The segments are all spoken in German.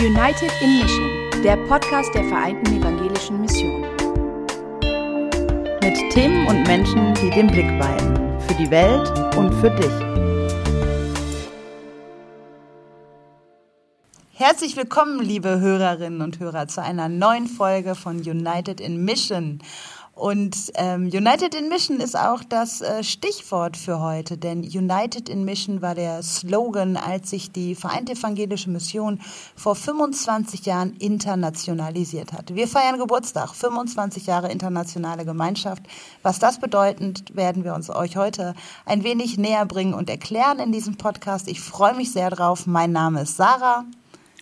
United in Mission, der Podcast der Vereinten Evangelischen Mission. Mit Themen und Menschen, die den Blick weiten. Für die Welt und für dich. Herzlich willkommen, liebe Hörerinnen und Hörer, zu einer neuen Folge von United in Mission. Und ähm, United in Mission ist auch das äh, Stichwort für heute, denn United in Mission war der Slogan, als sich die Vereinte Evangelische Mission vor 25 Jahren internationalisiert hat. Wir feiern Geburtstag, 25 Jahre internationale Gemeinschaft. Was das bedeutet, werden wir uns euch heute ein wenig näher bringen und erklären in diesem Podcast. Ich freue mich sehr drauf. Mein Name ist Sarah.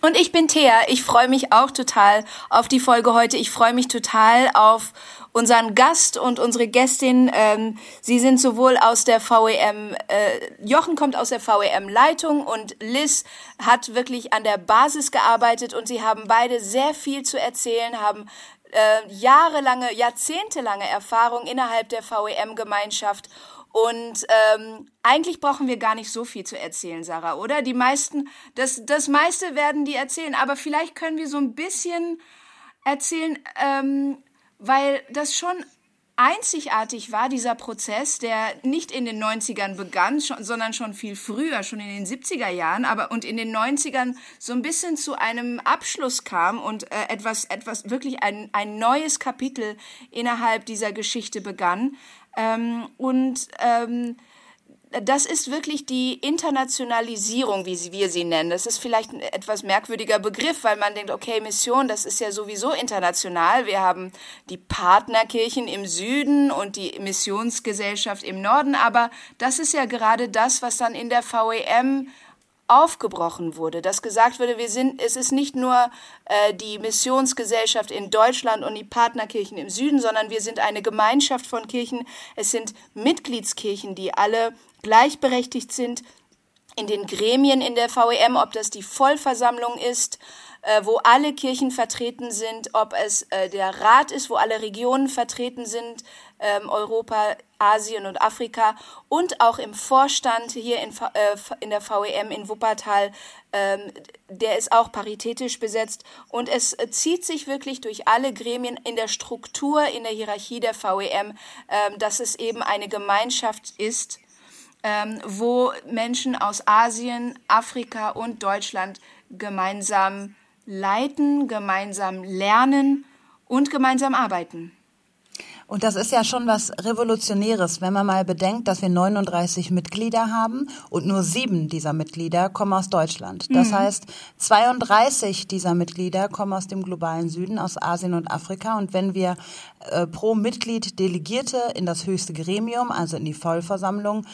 Und ich bin Thea. Ich freue mich auch total auf die Folge heute. Ich freue mich total auf unseren Gast und unsere Gästin. Ähm, sie sind sowohl aus der VEM, äh, Jochen kommt aus der VEM-Leitung und Liz hat wirklich an der Basis gearbeitet und sie haben beide sehr viel zu erzählen, haben äh, jahrelange, jahrzehntelange Erfahrung innerhalb der VEM-Gemeinschaft und ähm, eigentlich brauchen wir gar nicht so viel zu erzählen, Sarah, oder? Die meisten, das, das meiste werden die erzählen, aber vielleicht können wir so ein bisschen erzählen, ähm, weil das schon einzigartig war, dieser Prozess, der nicht in den 90ern begann, schon, sondern schon viel früher, schon in den 70er Jahren, aber und in den 90ern so ein bisschen zu einem Abschluss kam und äh, etwas, etwas wirklich ein, ein neues Kapitel innerhalb dieser Geschichte begann. Ähm, und ähm, das ist wirklich die Internationalisierung, wie wir sie nennen. Das ist vielleicht ein etwas merkwürdiger Begriff, weil man denkt, okay, Mission, das ist ja sowieso international. Wir haben die Partnerkirchen im Süden und die Missionsgesellschaft im Norden, aber das ist ja gerade das, was dann in der VEM aufgebrochen wurde, dass gesagt wurde, wir sind, es ist nicht nur äh, die Missionsgesellschaft in Deutschland und die Partnerkirchen im Süden, sondern wir sind eine Gemeinschaft von Kirchen. Es sind Mitgliedskirchen, die alle gleichberechtigt sind in den Gremien in der VEM, ob das die Vollversammlung ist, äh, wo alle Kirchen vertreten sind, ob es äh, der Rat ist, wo alle Regionen vertreten sind, ähm, Europa, Asien und Afrika und auch im Vorstand hier in, äh, in der VEM in Wuppertal, ähm, der ist auch paritätisch besetzt und es äh, zieht sich wirklich durch alle Gremien in der Struktur, in der Hierarchie der VEM, äh, dass es eben eine Gemeinschaft ist, ähm, wo Menschen aus Asien, Afrika und Deutschland gemeinsam leiten, gemeinsam lernen und gemeinsam arbeiten. Und das ist ja schon was Revolutionäres, wenn man mal bedenkt, dass wir 39 Mitglieder haben und nur sieben dieser Mitglieder kommen aus Deutschland. Das mhm. heißt, 32 dieser Mitglieder kommen aus dem globalen Süden, aus Asien und Afrika. Und wenn wir äh, pro Mitglied Delegierte in das höchste Gremium, also in die Vollversammlung,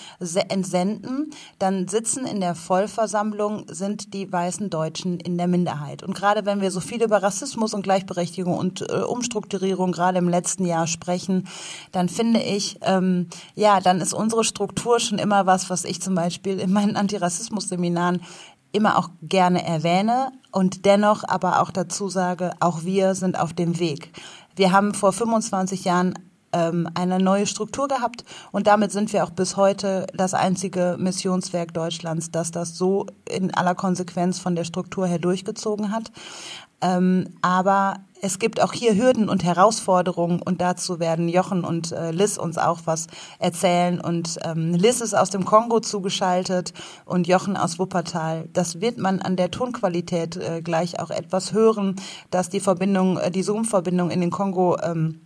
entsenden, dann sitzen in der Vollversammlung sind die weißen Deutschen in der Minderheit. Und gerade wenn wir so viel über Rassismus und Gleichberechtigung und äh, Umstrukturierung gerade im letzten Jahr sprechen, dann finde ich, ähm, ja, dann ist unsere Struktur schon immer was, was ich zum Beispiel in meinen Antirassismus-Seminaren immer auch gerne erwähne und dennoch aber auch dazu sage, auch wir sind auf dem Weg. Wir haben vor 25 Jahren ähm, eine neue Struktur gehabt und damit sind wir auch bis heute das einzige Missionswerk Deutschlands, das das so in aller Konsequenz von der Struktur her durchgezogen hat. Ähm, aber es gibt auch hier Hürden und Herausforderungen und dazu werden Jochen und äh, Liz uns auch was erzählen. Und ähm, Liz ist aus dem Kongo zugeschaltet und Jochen aus Wuppertal. Das wird man an der Tonqualität äh, gleich auch etwas hören, dass die Verbindung, äh, die Zoom-Verbindung in den Kongo ähm,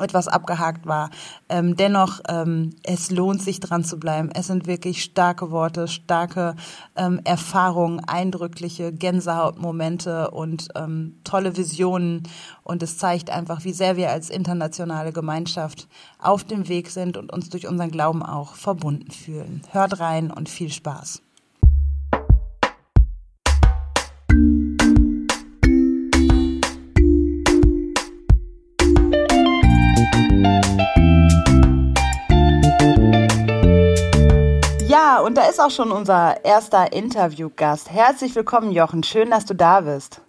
etwas abgehakt war. Ähm, dennoch, ähm, es lohnt sich dran zu bleiben. Es sind wirklich starke Worte, starke ähm, Erfahrungen, eindrückliche Gänsehautmomente und ähm, tolle Visionen. Und es zeigt einfach, wie sehr wir als internationale Gemeinschaft auf dem Weg sind und uns durch unseren Glauben auch verbunden fühlen. Hört rein und viel Spaß. Und da ist auch schon unser erster Interviewgast. Herzlich willkommen, Jochen. Schön, dass du da bist.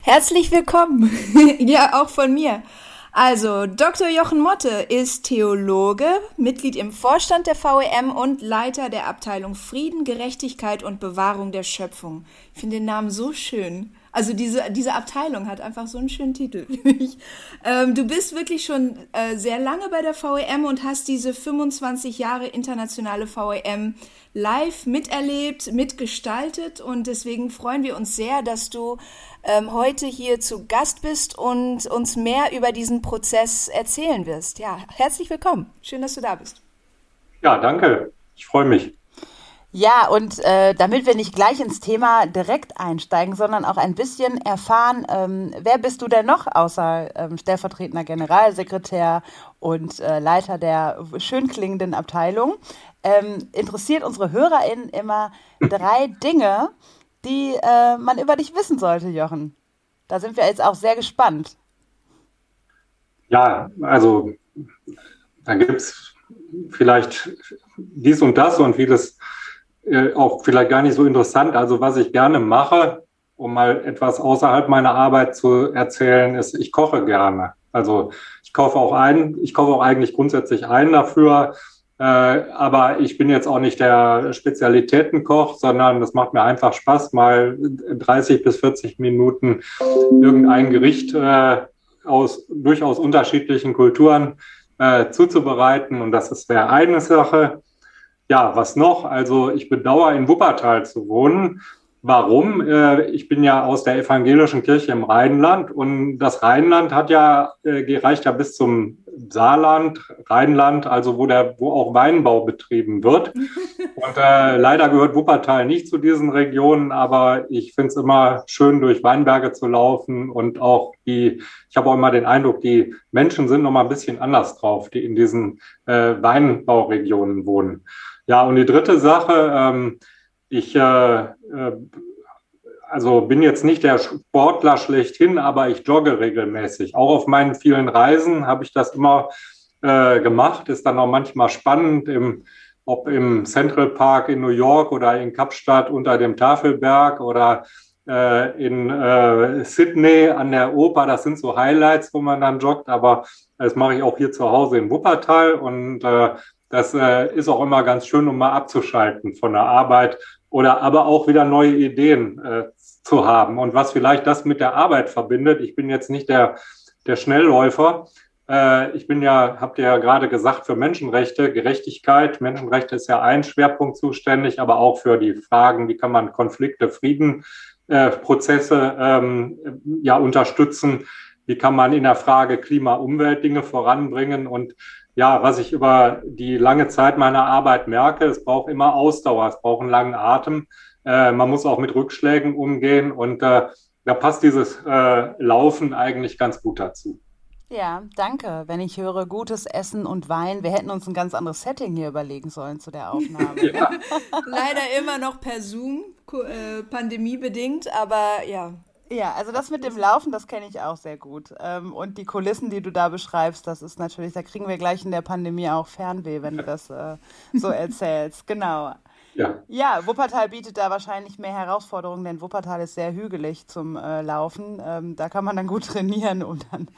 Herzlich willkommen. ja, auch von mir. Also, Dr. Jochen Motte ist Theologe, Mitglied im Vorstand der VEM und Leiter der Abteilung Frieden, Gerechtigkeit und Bewahrung der Schöpfung. Ich finde den Namen so schön. Also diese, diese Abteilung hat einfach so einen schönen Titel, ich. Ähm, du bist wirklich schon äh, sehr lange bei der VEM und hast diese 25 Jahre internationale VEM live miterlebt, mitgestaltet und deswegen freuen wir uns sehr, dass du ähm, heute hier zu Gast bist und uns mehr über diesen Prozess erzählen wirst. Ja, herzlich willkommen. Schön, dass du da bist. Ja, danke. Ich freue mich. Ja, und äh, damit wir nicht gleich ins Thema direkt einsteigen, sondern auch ein bisschen erfahren, ähm, wer bist du denn noch außer ähm, stellvertretender Generalsekretär und äh, Leiter der schön klingenden Abteilung, ähm, interessiert unsere HörerInnen immer drei Dinge, die äh, man über dich wissen sollte, Jochen. Da sind wir jetzt auch sehr gespannt. Ja, also da gibt es vielleicht dies und das und vieles äh, auch vielleicht gar nicht so interessant. Also was ich gerne mache, um mal etwas außerhalb meiner Arbeit zu erzählen, ist, ich koche gerne. Also ich kaufe auch ein, ich kaufe auch eigentlich grundsätzlich ein dafür. Äh, aber ich bin jetzt auch nicht der Spezialitätenkoch, sondern es macht mir einfach Spaß, mal 30 bis 40 Minuten irgendein Gericht äh, aus durchaus unterschiedlichen Kulturen äh, zuzubereiten. Und das ist der eine Sache. Ja, was noch? Also ich bedauere, in Wuppertal zu wohnen. Warum? Äh, ich bin ja aus der evangelischen Kirche im Rheinland und das Rheinland hat ja, äh, gereicht ja bis zum Saarland, Rheinland, also wo der, wo auch Weinbau betrieben wird. Und äh, leider gehört Wuppertal nicht zu diesen Regionen, aber ich finde es immer schön, durch Weinberge zu laufen und auch die, ich habe auch immer den Eindruck, die Menschen sind noch mal ein bisschen anders drauf, die in diesen äh, Weinbauregionen wohnen. Ja, und die dritte Sache, ähm, ich äh, äh, also bin jetzt nicht der Sportler schlechthin, aber ich jogge regelmäßig. Auch auf meinen vielen Reisen habe ich das immer äh, gemacht. Ist dann auch manchmal spannend, im, ob im Central Park in New York oder in Kapstadt unter dem Tafelberg oder äh, in äh, Sydney an der Oper. Das sind so Highlights, wo man dann joggt. Aber das mache ich auch hier zu Hause in Wuppertal und äh, das äh, ist auch immer ganz schön, um mal abzuschalten von der Arbeit oder aber auch wieder neue Ideen äh, zu haben. Und was vielleicht das mit der Arbeit verbindet, ich bin jetzt nicht der, der Schnellläufer. Äh, ich bin ja, habt ihr ja gerade gesagt, für Menschenrechte, Gerechtigkeit. Menschenrechte ist ja ein Schwerpunkt zuständig, aber auch für die Fragen, wie kann man Konflikte, Frieden, äh, Prozesse ähm, ja unterstützen. Wie kann man in der Frage Klima, Umwelt Dinge voranbringen? Und ja, was ich über die lange Zeit meiner Arbeit merke, es braucht immer Ausdauer, es braucht einen langen Atem. Äh, man muss auch mit Rückschlägen umgehen und äh, da passt dieses äh, Laufen eigentlich ganz gut dazu. Ja, danke. Wenn ich höre gutes Essen und Wein, wir hätten uns ein ganz anderes Setting hier überlegen sollen zu der Aufnahme. ja. Leider immer noch per Zoom, äh, pandemiebedingt, aber ja, ja, also das mit dem Laufen, das kenne ich auch sehr gut. Ähm, und die Kulissen, die du da beschreibst, das ist natürlich, da kriegen wir gleich in der Pandemie auch Fernweh, wenn du das äh, so erzählst. Genau. Ja. ja, Wuppertal bietet da wahrscheinlich mehr Herausforderungen, denn Wuppertal ist sehr hügelig zum äh, Laufen. Ähm, da kann man dann gut trainieren und dann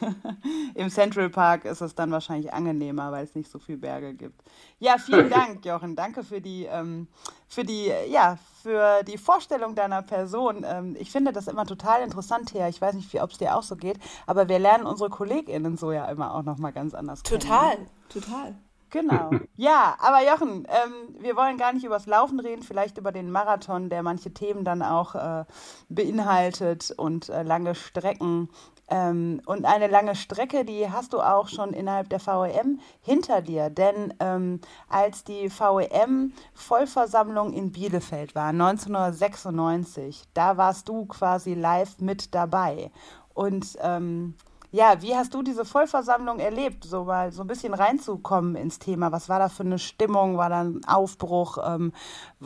im Central Park ist es dann wahrscheinlich angenehmer, weil es nicht so viele Berge gibt. Ja, vielen Dank, Jochen. Danke für die, ähm, für die, ja, für die Vorstellung deiner Person. Ähm, ich finde das immer total interessant her. Ich weiß nicht, ob es dir auch so geht, aber wir lernen unsere KollegInnen so ja immer auch nochmal ganz anders total, kennen. Total, total. Genau. Ja, aber Jochen, ähm, wir wollen gar nicht über das Laufen reden, vielleicht über den Marathon, der manche Themen dann auch äh, beinhaltet und äh, lange Strecken. Ähm, und eine lange Strecke, die hast du auch schon innerhalb der VEM hinter dir. Denn ähm, als die VEM-Vollversammlung in Bielefeld war, 1996, da warst du quasi live mit dabei. Und ähm, ja, wie hast du diese Vollversammlung erlebt, so mal so ein bisschen reinzukommen ins Thema? Was war da für eine Stimmung? War da ein Aufbruch? Ähm,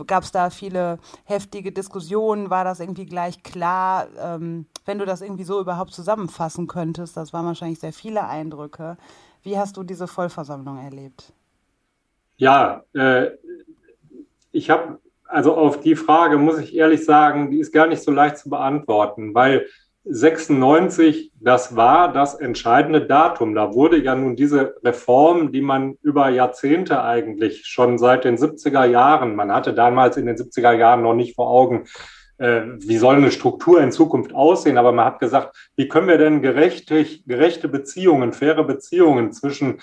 Gab es da viele heftige Diskussionen? War das irgendwie gleich klar? Ähm, wenn du das irgendwie so überhaupt zusammenfassen könntest, das waren wahrscheinlich sehr viele Eindrücke. Wie hast du diese Vollversammlung erlebt? Ja, äh, ich habe, also auf die Frage muss ich ehrlich sagen, die ist gar nicht so leicht zu beantworten, weil 96, das war das entscheidende Datum. Da wurde ja nun diese Reform, die man über Jahrzehnte eigentlich schon seit den 70er Jahren, man hatte damals in den 70er Jahren noch nicht vor Augen, äh, wie soll eine Struktur in Zukunft aussehen, aber man hat gesagt, wie können wir denn gerechte, gerechte Beziehungen, faire Beziehungen zwischen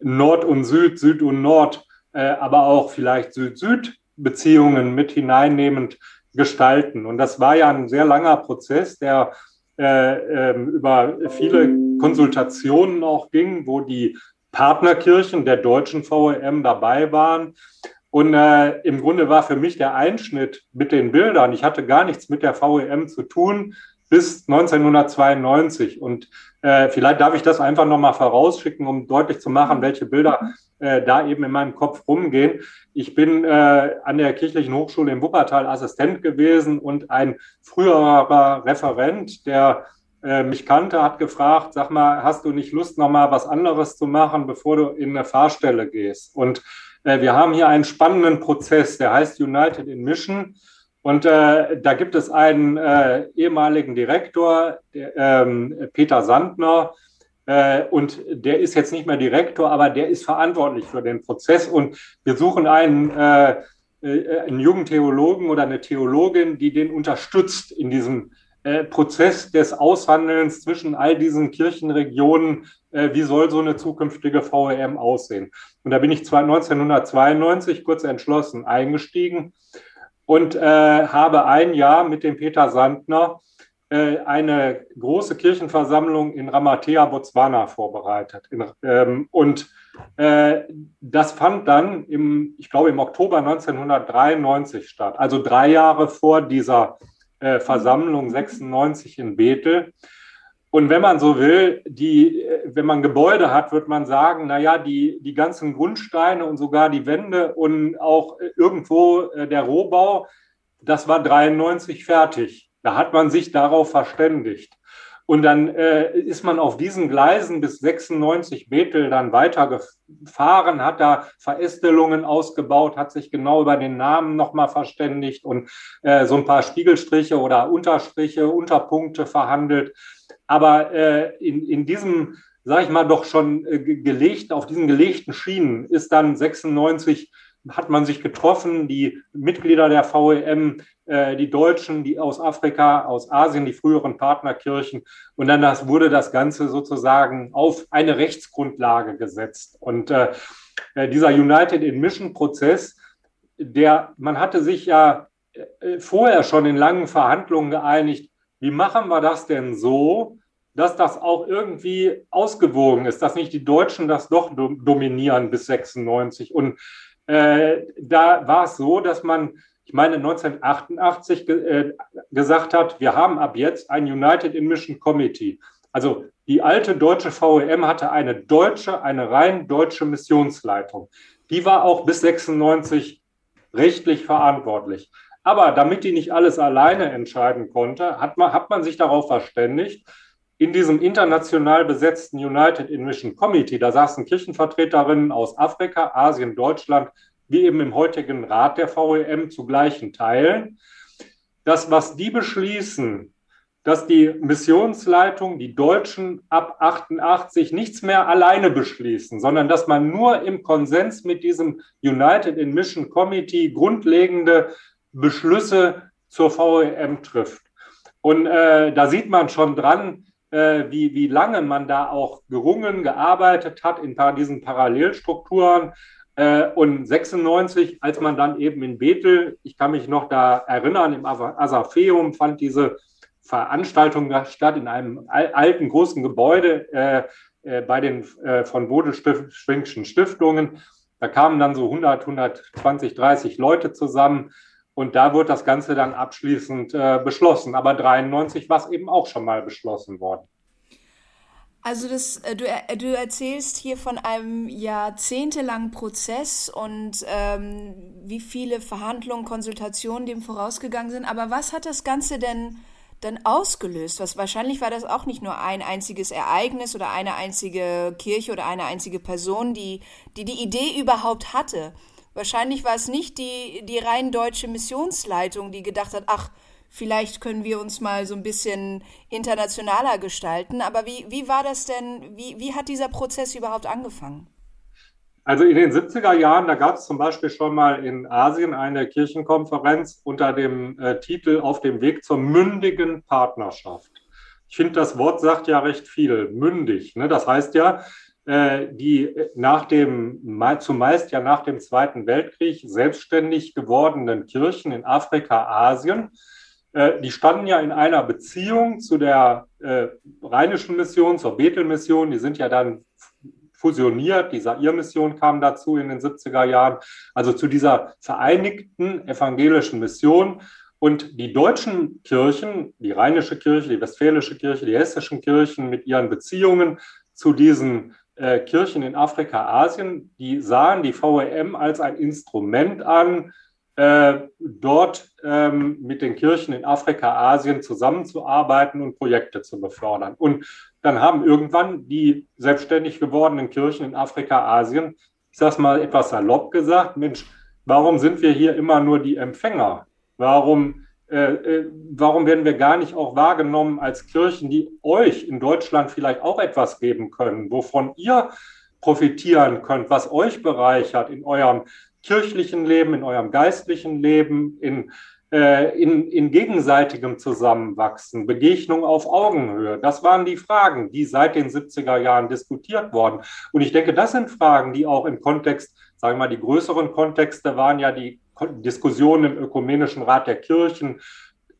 Nord und Süd, Süd und Nord, äh, aber auch vielleicht Süd-Süd-Beziehungen mit hineinnehmend gestalten. Und das war ja ein sehr langer Prozess, der äh, äh, über viele Konsultationen auch ging, wo die Partnerkirchen der deutschen VEM dabei waren. Und äh, im Grunde war für mich der Einschnitt mit den Bildern, ich hatte gar nichts mit der VEM zu tun bis 1992. Und äh, vielleicht darf ich das einfach nochmal vorausschicken, um deutlich zu machen, welche Bilder äh, da eben in meinem Kopf rumgehen. Ich bin äh, an der Kirchlichen Hochschule in Wuppertal Assistent gewesen und ein früherer Referent, der äh, mich kannte, hat gefragt, sag mal, hast du nicht Lust, nochmal was anderes zu machen, bevor du in eine Fahrstelle gehst? Und äh, wir haben hier einen spannenden Prozess, der heißt United in Mission. Und äh, da gibt es einen äh, ehemaligen Direktor, der, ähm, Peter Sandner, und der ist jetzt nicht mehr Direktor, aber der ist verantwortlich für den Prozess. Und wir suchen einen, äh, äh, einen jungen Theologen oder eine Theologin, die den unterstützt in diesem äh, Prozess des Aushandelns zwischen all diesen Kirchenregionen. Äh, wie soll so eine zukünftige VEM aussehen? Und da bin ich 1992 kurz entschlossen eingestiegen und äh, habe ein Jahr mit dem Peter Sandner äh, eine große Kirchenversammlung in Ramatea, Botswana vorbereitet. Ähm, und äh, das fand dann im, ich glaube, im Oktober 1993 statt, also drei Jahre vor dieser äh, Versammlung 96 in Bethel. Und wenn man so will, die, wenn man Gebäude hat, wird man sagen, na ja, die, die ganzen Grundsteine und sogar die Wände und auch irgendwo äh, der Rohbau, das war 93 fertig. Da hat man sich darauf verständigt. Und dann äh, ist man auf diesen Gleisen bis 96 Bethel dann weitergefahren, hat da Verästelungen ausgebaut, hat sich genau über den Namen nochmal verständigt und äh, so ein paar Spiegelstriche oder Unterstriche, Unterpunkte verhandelt. Aber äh, in, in diesem, sage ich mal, doch schon äh, gelegt, auf diesen gelegten Schienen ist dann 96 hat man sich getroffen, die Mitglieder der VEM, äh, die Deutschen, die aus Afrika, aus Asien, die früheren Partnerkirchen. Und dann das, wurde das Ganze sozusagen auf eine Rechtsgrundlage gesetzt. Und äh, äh dieser United in Mission Prozess, der, man hatte sich ja vorher schon in langen Verhandlungen geeinigt, wie machen wir das denn so, dass das auch irgendwie ausgewogen ist, dass nicht die Deutschen das doch dominieren bis 96. Und äh, da war es so, dass man, ich meine, 1988 ge äh, gesagt hat, wir haben ab jetzt ein United in Mission Committee. Also die alte deutsche VEM hatte eine deutsche, eine rein deutsche Missionsleitung. Die war auch bis 96 rechtlich verantwortlich. Aber damit die nicht alles alleine entscheiden konnte, hat man, hat man sich darauf verständigt, in diesem international besetzten United in Mission Committee, da saßen Kirchenvertreterinnen aus Afrika, Asien, Deutschland, wie eben im heutigen Rat der VEM zu gleichen Teilen. Das, was die beschließen, dass die Missionsleitung, die Deutschen ab 88 nichts mehr alleine beschließen, sondern dass man nur im Konsens mit diesem United in Mission Committee grundlegende Beschlüsse zur VEM trifft. Und äh, da sieht man schon dran, äh, wie, wie lange man da auch gerungen, gearbeitet hat in diesen Parallelstrukturen. Äh, und 96, als man dann eben in Bethel, ich kann mich noch da erinnern, im Asafeum fand diese Veranstaltung statt in einem alten großen Gebäude äh, äh, bei den äh, von Bodelschwingschen Stiftungen. Da kamen dann so 100, 120, 30 Leute zusammen. Und da wird das Ganze dann abschließend äh, beschlossen. Aber 93 war es eben auch schon mal beschlossen worden. Also das, äh, du, äh, du erzählst hier von einem jahrzehntelangen Prozess und ähm, wie viele Verhandlungen, Konsultationen dem vorausgegangen sind. Aber was hat das Ganze denn dann ausgelöst? Was wahrscheinlich war das auch nicht nur ein einziges Ereignis oder eine einzige Kirche oder eine einzige Person, die die, die Idee überhaupt hatte. Wahrscheinlich war es nicht die, die rein deutsche Missionsleitung, die gedacht hat, ach, vielleicht können wir uns mal so ein bisschen internationaler gestalten. Aber wie, wie war das denn, wie, wie hat dieser Prozess überhaupt angefangen? Also in den 70er Jahren, da gab es zum Beispiel schon mal in Asien eine Kirchenkonferenz unter dem äh, Titel Auf dem Weg zur mündigen Partnerschaft. Ich finde, das Wort sagt ja recht viel, mündig. Ne? Das heißt ja, die nach dem, zumeist ja nach dem Zweiten Weltkrieg selbstständig gewordenen Kirchen in Afrika, Asien, äh, die standen ja in einer Beziehung zu der äh, rheinischen Mission, zur Bethel-Mission. Die sind ja dann fusioniert. Die Sair-Mission kam dazu in den 70er Jahren. Also zu dieser vereinigten evangelischen Mission. Und die deutschen Kirchen, die rheinische Kirche, die westfälische Kirche, die hessischen Kirchen mit ihren Beziehungen zu diesen äh, Kirchen in Afrika, Asien, die sahen die VEM als ein Instrument an, äh, dort ähm, mit den Kirchen in Afrika, Asien zusammenzuarbeiten und Projekte zu befördern. Und dann haben irgendwann die selbstständig gewordenen Kirchen in Afrika, Asien, ich sage mal etwas salopp gesagt, Mensch, warum sind wir hier immer nur die Empfänger? Warum, äh, äh, warum werden wir gar nicht auch wahrgenommen als Kirchen, die euch in Deutschland vielleicht auch etwas geben können, wovon ihr profitieren könnt, was euch bereichert in eurem kirchlichen Leben, in eurem geistlichen Leben, in, äh, in, in gegenseitigem Zusammenwachsen, Begegnung auf Augenhöhe. Das waren die Fragen, die seit den 70er Jahren diskutiert wurden. Und ich denke, das sind Fragen, die auch im Kontext, sagen wir mal, die größeren Kontexte waren ja die Diskussionen im Ökumenischen Rat der Kirchen,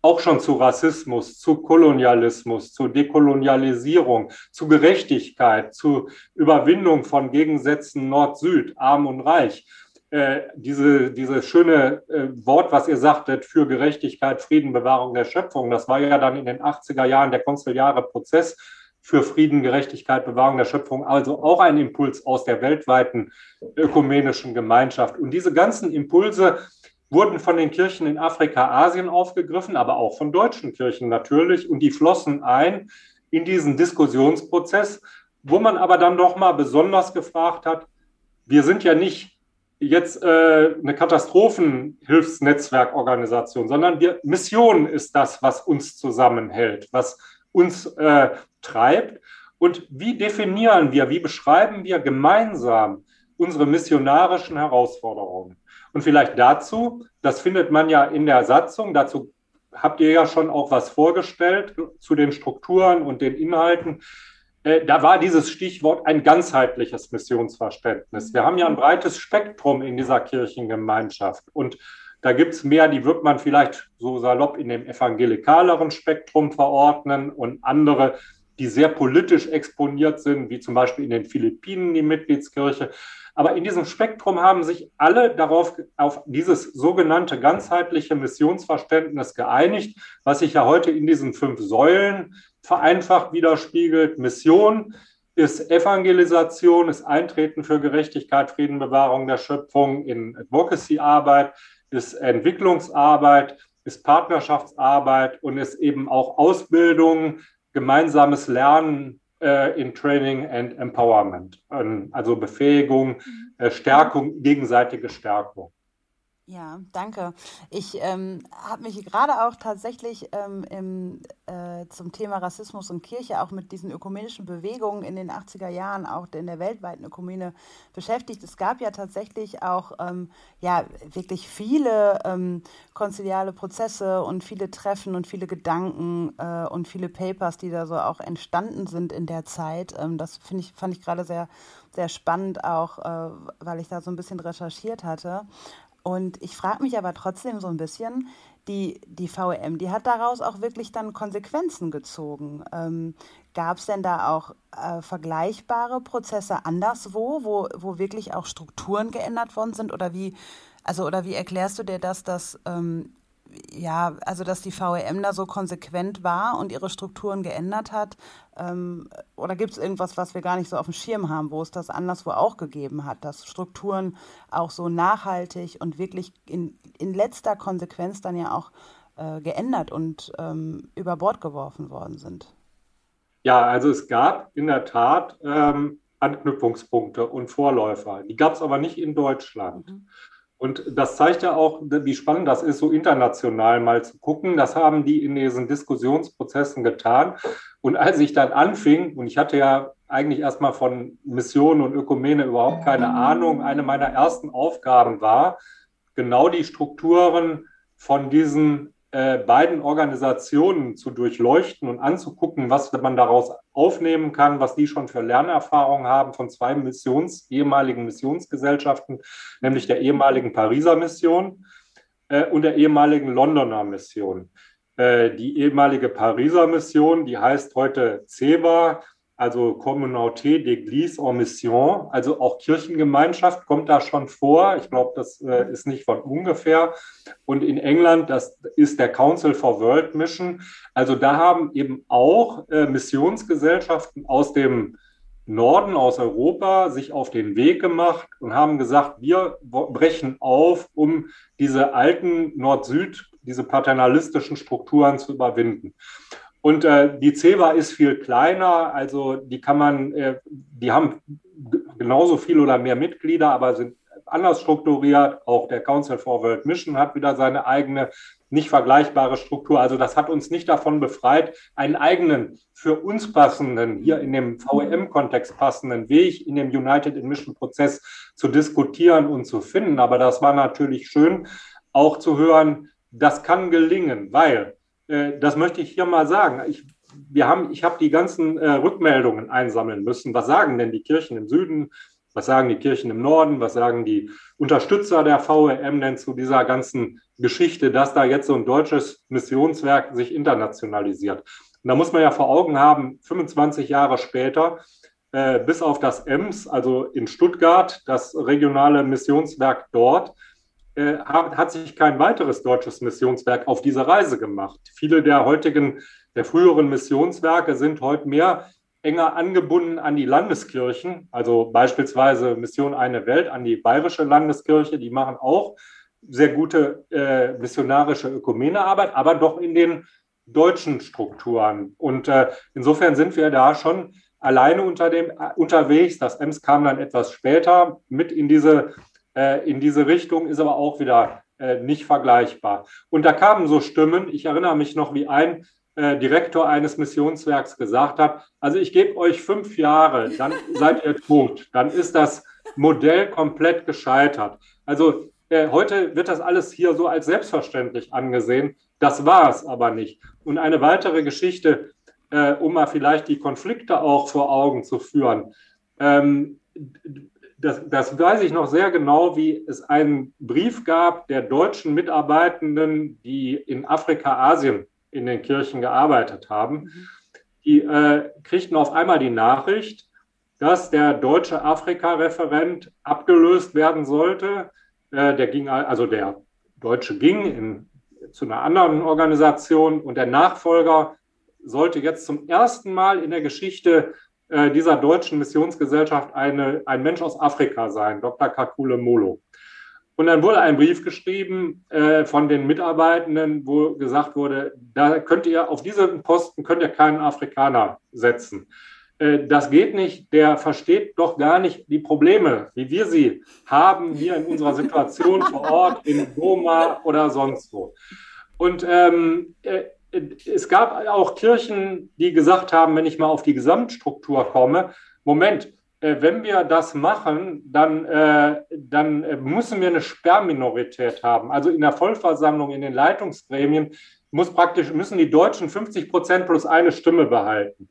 auch schon zu Rassismus, zu Kolonialismus, zu Dekolonialisierung, zu Gerechtigkeit, zu Überwindung von Gegensätzen Nord-Süd, arm und reich. Äh, diese, diese schöne äh, Wort, was ihr sagtet, für Gerechtigkeit, Frieden, Bewahrung der Schöpfung, das war ja dann in den 80er Jahren der konziliare Prozess für Frieden, Gerechtigkeit, Bewahrung der Schöpfung, also auch ein Impuls aus der weltweiten ökumenischen Gemeinschaft. Und diese ganzen Impulse wurden von den Kirchen in Afrika, Asien aufgegriffen, aber auch von deutschen Kirchen natürlich. Und die flossen ein in diesen Diskussionsprozess, wo man aber dann doch mal besonders gefragt hat, wir sind ja nicht jetzt äh, eine Katastrophenhilfsnetzwerkorganisation, sondern wir, Mission ist das, was uns zusammenhält, was uns äh, treibt. Und wie definieren wir, wie beschreiben wir gemeinsam unsere missionarischen Herausforderungen? Und vielleicht dazu, das findet man ja in der Satzung, dazu habt ihr ja schon auch was vorgestellt zu den Strukturen und den Inhalten. Äh, da war dieses Stichwort ein ganzheitliches Missionsverständnis. Wir haben ja ein breites Spektrum in dieser Kirchengemeinschaft und da gibt es mehr, die wird man vielleicht so salopp in dem evangelikaleren Spektrum verordnen und andere, die sehr politisch exponiert sind, wie zum Beispiel in den Philippinen die Mitgliedskirche. Aber in diesem Spektrum haben sich alle darauf, auf dieses sogenannte ganzheitliche Missionsverständnis geeinigt, was sich ja heute in diesen fünf Säulen vereinfacht widerspiegelt. Mission ist Evangelisation, ist Eintreten für Gerechtigkeit, Frieden, Bewahrung der Schöpfung in Advocacy-Arbeit, ist Entwicklungsarbeit, ist Partnerschaftsarbeit und ist eben auch Ausbildung, gemeinsames Lernen äh, in Training and Empowerment, ähm, also Befähigung, äh, Stärkung, gegenseitige Stärkung. Ja, danke. Ich ähm, habe mich gerade auch tatsächlich ähm, im, äh, zum Thema Rassismus und Kirche auch mit diesen ökumenischen Bewegungen in den 80er Jahren, auch in der weltweiten Ökumene beschäftigt. Es gab ja tatsächlich auch ähm, ja, wirklich viele ähm, konziliale Prozesse und viele Treffen und viele Gedanken äh, und viele Papers, die da so auch entstanden sind in der Zeit. Ähm, das ich, fand ich gerade sehr, sehr spannend, auch äh, weil ich da so ein bisschen recherchiert hatte. Und ich frage mich aber trotzdem so ein bisschen, die, die VEM, die hat daraus auch wirklich dann Konsequenzen gezogen. Ähm, Gab es denn da auch äh, vergleichbare Prozesse anderswo, wo, wo wirklich auch Strukturen geändert worden sind? Oder wie, also, oder wie erklärst du dir das, dass ähm, ja, also dass die VEM da so konsequent war und ihre Strukturen geändert hat? Ähm, oder gibt es irgendwas, was wir gar nicht so auf dem Schirm haben, wo es das anderswo auch gegeben hat, dass Strukturen auch so nachhaltig und wirklich in, in letzter Konsequenz dann ja auch äh, geändert und ähm, über Bord geworfen worden sind? Ja, also es gab in der Tat ähm, Anknüpfungspunkte und Vorläufer. Die gab es aber nicht in Deutschland. Mhm. Und das zeigt ja auch, wie spannend das ist, so international mal zu gucken. Das haben die in diesen Diskussionsprozessen getan. Und als ich dann anfing, und ich hatte ja eigentlich erstmal von Mission und Ökumene überhaupt keine Ahnung. Eine meiner ersten Aufgaben war, genau die Strukturen von diesen äh, beiden Organisationen zu durchleuchten und anzugucken, was man daraus aufnehmen kann, was die schon für Lernerfahrungen haben von zwei Missions, ehemaligen Missionsgesellschaften, nämlich der ehemaligen Pariser Mission äh, und der ehemaligen Londoner Mission. Äh, die ehemalige Pariser Mission, die heißt heute CEBA, also Communauté d'Église en Mission, also auch Kirchengemeinschaft kommt da schon vor. Ich glaube, das äh, ist nicht von ungefähr. Und in England, das ist der Council for World Mission. Also da haben eben auch äh, Missionsgesellschaften aus dem Norden, aus Europa, sich auf den Weg gemacht und haben gesagt, wir brechen auf, um diese alten Nord-Süd, diese paternalistischen Strukturen zu überwinden. Und äh, die CEBA ist viel kleiner, also die kann man, äh, die haben genauso viel oder mehr Mitglieder, aber sind anders strukturiert. Auch der Council for World Mission hat wieder seine eigene, nicht vergleichbare Struktur. Also das hat uns nicht davon befreit, einen eigenen, für uns passenden, hier in dem VEM-Kontext passenden Weg in dem United in Mission Prozess zu diskutieren und zu finden. Aber das war natürlich schön, auch zu hören, das kann gelingen, weil äh, das möchte ich hier mal sagen. Ich, wir haben, ich habe die ganzen äh, Rückmeldungen einsammeln müssen. Was sagen denn die Kirchen im Süden? Was sagen die Kirchen im Norden? Was sagen die Unterstützer der VEM denn zu dieser ganzen Geschichte, dass da jetzt so ein deutsches Missionswerk sich internationalisiert? Und da muss man ja vor Augen haben, 25 Jahre später, äh, bis auf das EMS, also in Stuttgart, das regionale Missionswerk dort, äh, hat, hat sich kein weiteres deutsches Missionswerk auf diese Reise gemacht. Viele der heutigen, der früheren Missionswerke sind heute mehr enger angebunden an die Landeskirchen, also beispielsweise Mission Eine Welt an die Bayerische Landeskirche, die machen auch sehr gute äh, missionarische Ökumenearbeit, aber doch in den deutschen Strukturen. Und äh, insofern sind wir da schon alleine unter dem, äh, unterwegs. Das EMS kam dann etwas später mit in diese äh, in diese Richtung, ist aber auch wieder äh, nicht vergleichbar. Und da kamen so Stimmen, ich erinnere mich noch, wie ein äh, Direktor eines Missionswerks gesagt hat, also ich gebe euch fünf Jahre, dann seid ihr tot, dann ist das Modell komplett gescheitert. Also äh, heute wird das alles hier so als selbstverständlich angesehen. Das war es aber nicht. Und eine weitere Geschichte, äh, um mal vielleicht die Konflikte auch vor Augen zu führen. Ähm, das, das weiß ich noch sehr genau, wie es einen Brief gab der deutschen Mitarbeitenden, die in Afrika, Asien in den Kirchen gearbeitet haben. Mhm. Die äh, kriegten auf einmal die Nachricht, dass der deutsche Afrika-Referent abgelöst werden sollte. Äh, der ging, also der Deutsche ging in, zu einer anderen Organisation und der Nachfolger sollte jetzt zum ersten Mal in der Geschichte äh, dieser deutschen Missionsgesellschaft eine, ein Mensch aus Afrika sein, Dr. Kakule Molo. Und dann wurde ein Brief geschrieben äh, von den Mitarbeitenden, wo gesagt wurde, da könnt ihr auf diesen Posten könnt ihr keinen Afrikaner setzen. Äh, das geht nicht, der versteht doch gar nicht die Probleme, wie wir sie haben hier in unserer Situation vor Ort in Goma oder sonst wo. Und ähm, äh, es gab auch Kirchen, die gesagt haben, wenn ich mal auf die Gesamtstruktur komme, Moment, äh, wenn wir das machen, dann, äh, dann müssen wir eine Sperrminorität haben. Also in der Vollversammlung, in den Leitungsgremien muss praktisch, müssen die Deutschen 50 Prozent plus eine Stimme behalten.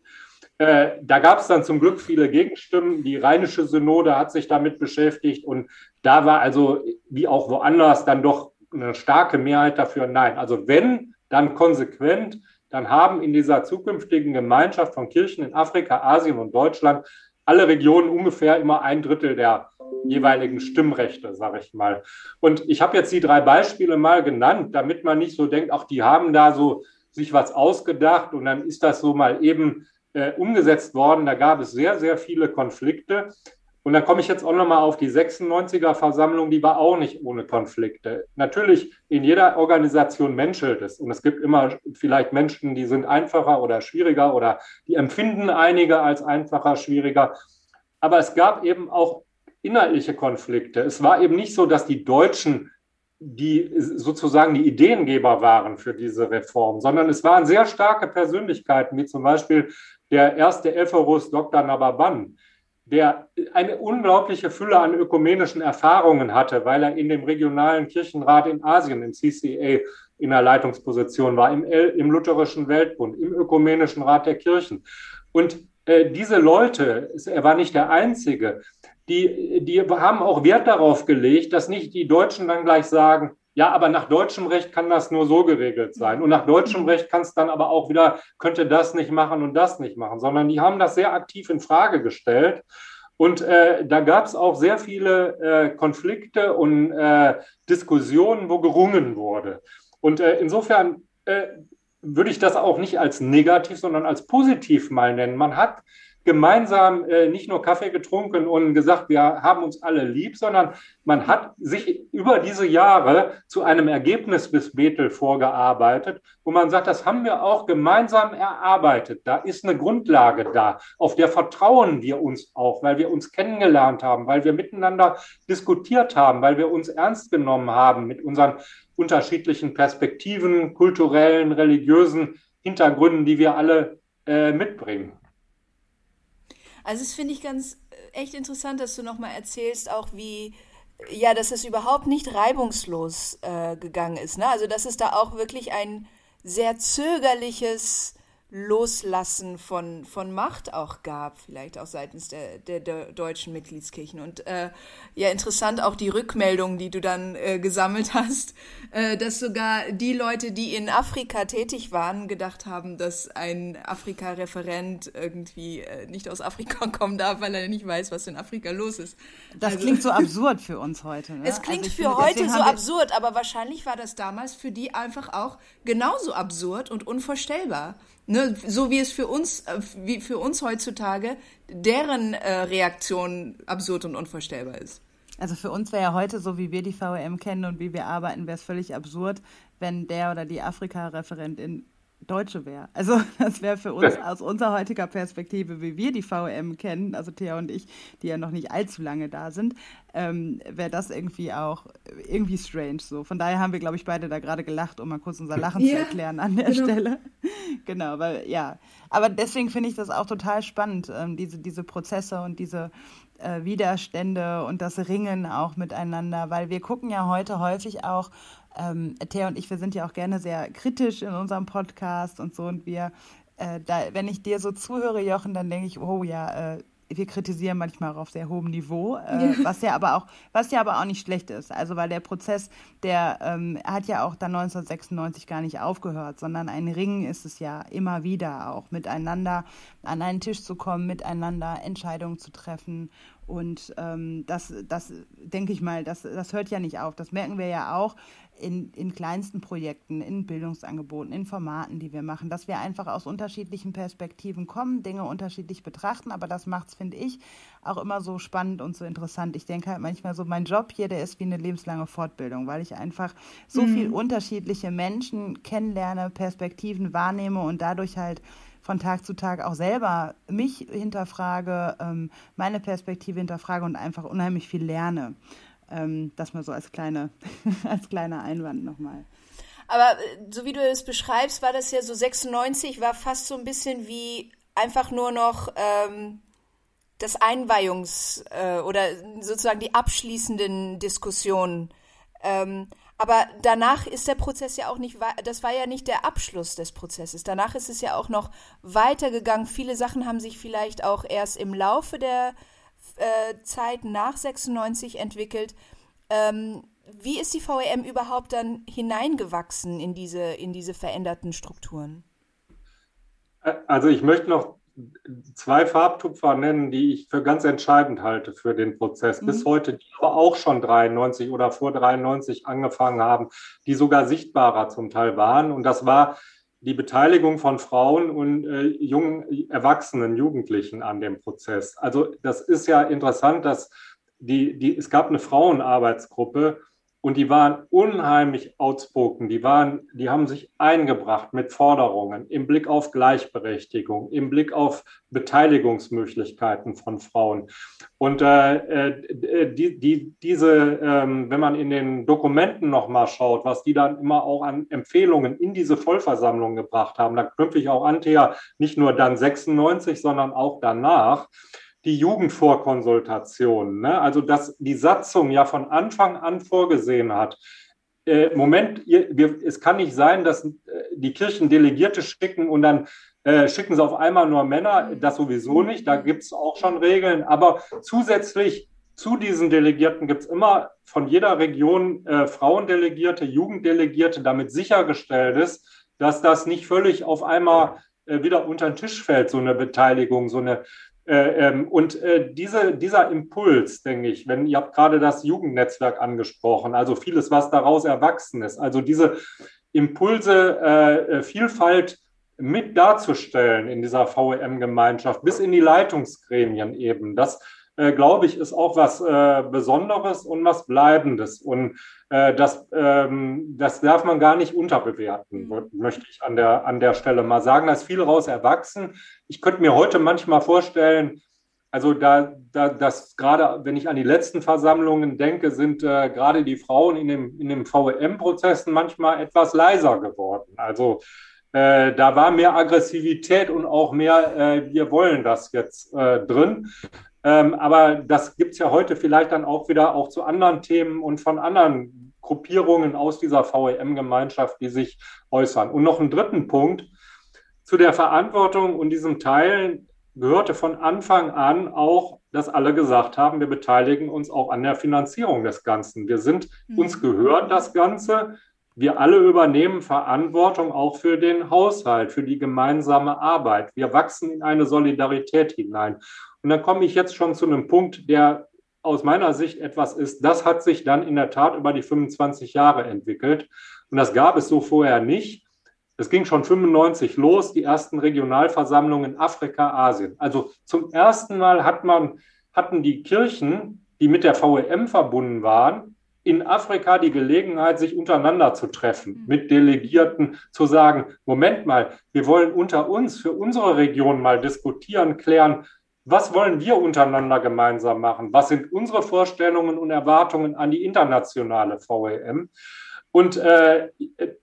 Äh, da gab es dann zum Glück viele Gegenstimmen. Die Rheinische Synode hat sich damit beschäftigt und da war also, wie auch woanders, dann doch eine starke Mehrheit dafür. Nein, also wenn dann konsequent, dann haben in dieser zukünftigen Gemeinschaft von Kirchen in Afrika, Asien und Deutschland alle Regionen ungefähr immer ein Drittel der jeweiligen Stimmrechte, sage ich mal. Und ich habe jetzt die drei Beispiele mal genannt, damit man nicht so denkt, ach, die haben da so sich was ausgedacht und dann ist das so mal eben äh, umgesetzt worden. Da gab es sehr, sehr viele Konflikte. Und dann komme ich jetzt auch nochmal auf die 96er Versammlung, die war auch nicht ohne Konflikte. Natürlich, in jeder Organisation menschelt es. Und es gibt immer vielleicht Menschen, die sind einfacher oder schwieriger oder die empfinden einige als einfacher, schwieriger. Aber es gab eben auch inhaltliche Konflikte. Es war eben nicht so, dass die Deutschen die sozusagen die Ideengeber waren für diese Reform, sondern es waren sehr starke Persönlichkeiten, wie zum Beispiel der erste Ephorus Dr. Nababan, der eine unglaubliche Fülle an ökumenischen Erfahrungen hatte, weil er in dem regionalen Kirchenrat in Asien, im CCA, in der Leitungsposition war, im, im Lutherischen Weltbund, im Ökumenischen Rat der Kirchen. Und äh, diese Leute, er war nicht der Einzige, die, die haben auch Wert darauf gelegt, dass nicht die Deutschen dann gleich sagen, ja, aber nach deutschem Recht kann das nur so geregelt sein. Und nach deutschem Recht kann es dann aber auch wieder, könnte das nicht machen und das nicht machen, sondern die haben das sehr aktiv in Frage gestellt. Und äh, da gab es auch sehr viele äh, Konflikte und äh, Diskussionen, wo gerungen wurde. Und äh, insofern äh, würde ich das auch nicht als negativ, sondern als positiv mal nennen. Man hat gemeinsam äh, nicht nur Kaffee getrunken und gesagt, wir haben uns alle lieb, sondern man hat sich über diese Jahre zu einem Ergebnis bis Bethel vorgearbeitet, wo man sagt, das haben wir auch gemeinsam erarbeitet. Da ist eine Grundlage da, auf der vertrauen wir uns auch, weil wir uns kennengelernt haben, weil wir miteinander diskutiert haben, weil wir uns ernst genommen haben mit unseren unterschiedlichen Perspektiven, kulturellen, religiösen Hintergründen, die wir alle äh, mitbringen. Also das finde ich ganz äh, echt interessant, dass du nochmal erzählst, auch wie, ja, dass es überhaupt nicht reibungslos äh, gegangen ist. Ne? Also dass es da auch wirklich ein sehr zögerliches Loslassen von, von Macht auch gab, vielleicht auch seitens der, der, der deutschen Mitgliedskirchen. Und äh, ja, interessant auch die Rückmeldungen, die du dann äh, gesammelt hast, äh, dass sogar die Leute, die in Afrika tätig waren, gedacht haben, dass ein Afrika-Referent irgendwie äh, nicht aus Afrika kommen darf, weil er nicht weiß, was in Afrika los ist. Das also, klingt so absurd für uns heute. Ne? Es klingt also für finde, heute so absurd, aber wahrscheinlich war das damals für die einfach auch genauso absurd und unvorstellbar. Ne, so wie es für uns, äh, wie für uns heutzutage deren äh, Reaktion absurd und unvorstellbar ist. Also für uns wäre ja heute, so wie wir die VEM kennen und wie wir arbeiten, wäre es völlig absurd, wenn der oder die Afrika-Referentin Deutsche wäre. Also das wäre für uns aus unserer heutiger Perspektive, wie wir die VM kennen, also Thea und ich, die ja noch nicht allzu lange da sind, ähm, wäre das irgendwie auch irgendwie strange so. Von daher haben wir, glaube ich, beide da gerade gelacht, um mal kurz unser Lachen ja, zu erklären an der genau. Stelle. genau, weil ja. Aber deswegen finde ich das auch total spannend, ähm, diese, diese Prozesse und diese äh, Widerstände und das Ringen auch miteinander, weil wir gucken ja heute häufig auch ähm, Thea und ich, wir sind ja auch gerne sehr kritisch in unserem Podcast und so. Und wir, äh, da, wenn ich dir so zuhöre, Jochen, dann denke ich, oh ja, äh, wir kritisieren manchmal auf sehr hohem Niveau, äh, was ja aber auch, was ja aber auch nicht schlecht ist. Also weil der Prozess, der ähm, hat ja auch dann 1996 gar nicht aufgehört, sondern ein Ringen ist es ja immer wieder auch miteinander an einen Tisch zu kommen, miteinander Entscheidungen zu treffen und ähm, das, das denke ich mal, das, das hört ja nicht auf. Das merken wir ja auch in, in kleinsten Projekten, in Bildungsangeboten, in Formaten, die wir machen, dass wir einfach aus unterschiedlichen Perspektiven kommen, Dinge unterschiedlich betrachten. Aber das macht es, finde ich, auch immer so spannend und so interessant. Ich denke halt manchmal so, mein Job hier, der ist wie eine lebenslange Fortbildung, weil ich einfach so mhm. viel unterschiedliche Menschen kennenlerne, Perspektiven wahrnehme und dadurch halt von Tag zu Tag auch selber mich hinterfrage, ähm, meine Perspektive hinterfrage und einfach unheimlich viel lerne. Ähm, das mal so als, kleine, als kleiner Einwand nochmal. Aber äh, so wie du es beschreibst, war das ja so 96, war fast so ein bisschen wie einfach nur noch ähm, das Einweihungs- äh, oder sozusagen die abschließenden Diskussionen. Ähm, aber danach ist der Prozess ja auch nicht, das war ja nicht der Abschluss des Prozesses. Danach ist es ja auch noch weitergegangen. Viele Sachen haben sich vielleicht auch erst im Laufe der äh, Zeit nach 96 entwickelt. Ähm, wie ist die VEM überhaupt dann hineingewachsen in diese, in diese veränderten Strukturen? Also ich möchte noch zwei Farbtupfer nennen, die ich für ganz entscheidend halte für den Prozess. Mhm. Bis heute, die aber auch schon 93 oder vor 93 angefangen haben, die sogar sichtbarer zum Teil waren. Und das war die Beteiligung von Frauen und äh, jungen Erwachsenen, Jugendlichen an dem Prozess. Also das ist ja interessant, dass die, die, es gab eine Frauenarbeitsgruppe, und die waren unheimlich outspoken. Die waren, die haben sich eingebracht mit Forderungen im Blick auf Gleichberechtigung, im Blick auf Beteiligungsmöglichkeiten von Frauen. Und äh, äh die, die, diese, ähm, wenn man in den Dokumenten nochmal schaut, was die dann immer auch an Empfehlungen in diese Vollversammlung gebracht haben, da knüpfe ich auch an, Thea, nicht nur dann 96, sondern auch danach die Jugendvorkonsultation, ne? also dass die Satzung ja von Anfang an vorgesehen hat, äh, Moment, ihr, wir, es kann nicht sein, dass äh, die Kirchen Delegierte schicken und dann äh, schicken sie auf einmal nur Männer, das sowieso nicht, da gibt es auch schon Regeln, aber zusätzlich zu diesen Delegierten gibt es immer von jeder Region äh, Frauendelegierte, Jugenddelegierte, damit sichergestellt ist, dass das nicht völlig auf einmal äh, wieder unter den Tisch fällt, so eine Beteiligung, so eine ähm, und äh, diese, dieser Impuls, denke ich, wenn ihr habt gerade das Jugendnetzwerk angesprochen, also vieles, was daraus erwachsen ist, also diese Impulse, äh, Vielfalt mit darzustellen in dieser VEM-Gemeinschaft, bis in die Leitungsgremien eben, das äh, glaube ich, ist auch was äh, Besonderes und was Bleibendes. Und äh, das, ähm, das darf man gar nicht unterbewerten, mhm. möchte ich an der, an der Stelle mal sagen. Da ist viel raus erwachsen. Ich könnte mir heute manchmal vorstellen, also da, da das gerade, wenn ich an die letzten Versammlungen denke, sind äh, gerade die Frauen in dem, in dem VEM-Prozessen manchmal etwas leiser geworden. Also äh, da war mehr Aggressivität und auch mehr, äh, wir wollen das jetzt äh, drin. Ähm, aber das gibt es ja heute vielleicht dann auch wieder auch zu anderen Themen und von anderen Gruppierungen aus dieser VEM-Gemeinschaft, die sich äußern. Und noch einen dritten Punkt zu der Verantwortung und diesem Teil gehörte von Anfang an auch, dass alle gesagt haben, wir beteiligen uns auch an der Finanzierung des Ganzen. Wir sind, mhm. uns gehört das Ganze. Wir alle übernehmen Verantwortung auch für den Haushalt, für die gemeinsame Arbeit. Wir wachsen in eine Solidarität hinein. Und dann komme ich jetzt schon zu einem Punkt, der aus meiner Sicht etwas ist, das hat sich dann in der Tat über die 25 Jahre entwickelt. Und das gab es so vorher nicht. Es ging schon 95 los, die ersten Regionalversammlungen in Afrika, Asien. Also zum ersten Mal hat man, hatten die Kirchen, die mit der VEM verbunden waren, in Afrika die Gelegenheit, sich untereinander zu treffen, mhm. mit Delegierten zu sagen, Moment mal, wir wollen unter uns für unsere Region mal diskutieren, klären, was wollen wir untereinander gemeinsam machen? Was sind unsere Vorstellungen und Erwartungen an die internationale VEM? Und äh,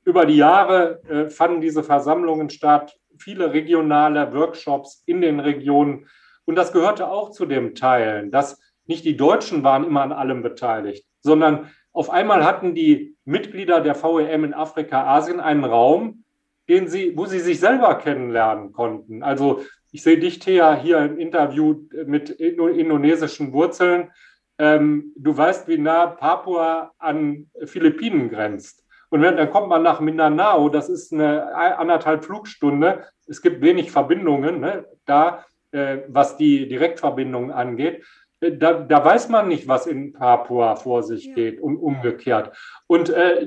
über die Jahre äh, fanden diese Versammlungen statt, viele regionale Workshops in den Regionen. Und das gehörte auch zu dem Teil, dass nicht die Deutschen waren immer an allem beteiligt, sondern auf einmal hatten die Mitglieder der VEM in Afrika, Asien einen Raum, den sie, wo sie sich selber kennenlernen konnten. Also ich sehe dich, Thea, hier im Interview mit indonesischen Wurzeln. Ähm, du weißt, wie nah Papua an Philippinen grenzt. Und wenn, dann kommt man nach Mindanao, das ist eine anderthalb Flugstunde. Es gibt wenig Verbindungen ne, da, äh, was die Direktverbindungen angeht. Äh, da, da, weiß man nicht, was in Papua vor sich ja. geht und umgekehrt. Und äh,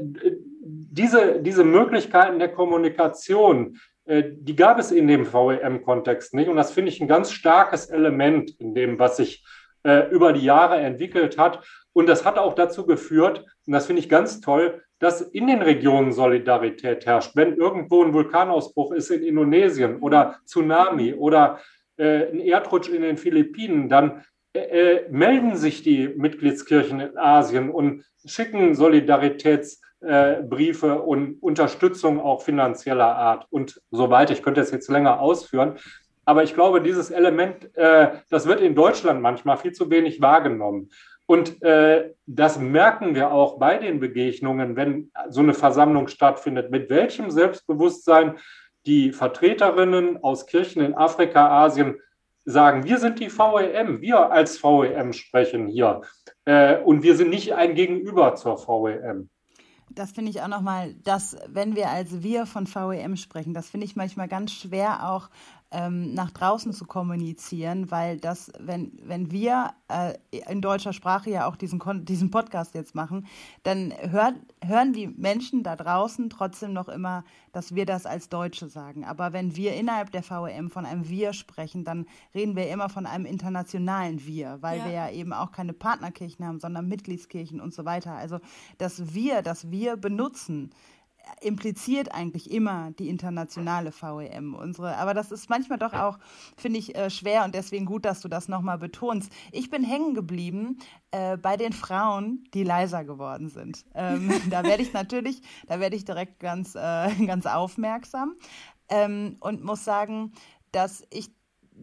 diese, diese Möglichkeiten der Kommunikation, die gab es in dem VEM-Kontext nicht. Und das finde ich ein ganz starkes Element in dem, was sich äh, über die Jahre entwickelt hat. Und das hat auch dazu geführt, und das finde ich ganz toll, dass in den Regionen Solidarität herrscht. Wenn irgendwo ein Vulkanausbruch ist in Indonesien oder Tsunami oder äh, ein Erdrutsch in den Philippinen, dann äh, äh melden sich die Mitgliedskirchen in Asien und schicken Solidaritäts- äh, Briefe und Unterstützung auch finanzieller Art und so weiter. Ich könnte das jetzt länger ausführen. Aber ich glaube, dieses Element, äh, das wird in Deutschland manchmal viel zu wenig wahrgenommen. Und äh, das merken wir auch bei den Begegnungen, wenn so eine Versammlung stattfindet, mit welchem Selbstbewusstsein die Vertreterinnen aus Kirchen in Afrika, Asien sagen, wir sind die VEM, wir als VEM sprechen hier. Äh, und wir sind nicht ein Gegenüber zur VEM das finde ich auch nochmal, dass, wenn wir als wir von VEM sprechen, das finde ich manchmal ganz schwer auch ähm, nach draußen zu kommunizieren, weil das, wenn, wenn wir äh, in deutscher Sprache ja auch diesen, diesen Podcast jetzt machen, dann hört, hören die Menschen da draußen trotzdem noch immer, dass wir das als Deutsche sagen. Aber wenn wir innerhalb der VEM von einem Wir sprechen, dann reden wir immer von einem internationalen Wir, weil ja. wir ja eben auch keine Partnerkirchen haben, sondern Mitgliedskirchen und so weiter. Also das Wir, das wir benutzen, impliziert eigentlich immer die internationale VEM. Unsere, aber das ist manchmal doch auch, finde ich, äh, schwer und deswegen gut, dass du das nochmal betonst. Ich bin hängen geblieben äh, bei den Frauen, die leiser geworden sind. Ähm, da werde ich natürlich, da werde ich direkt ganz, äh, ganz aufmerksam ähm, und muss sagen, dass ich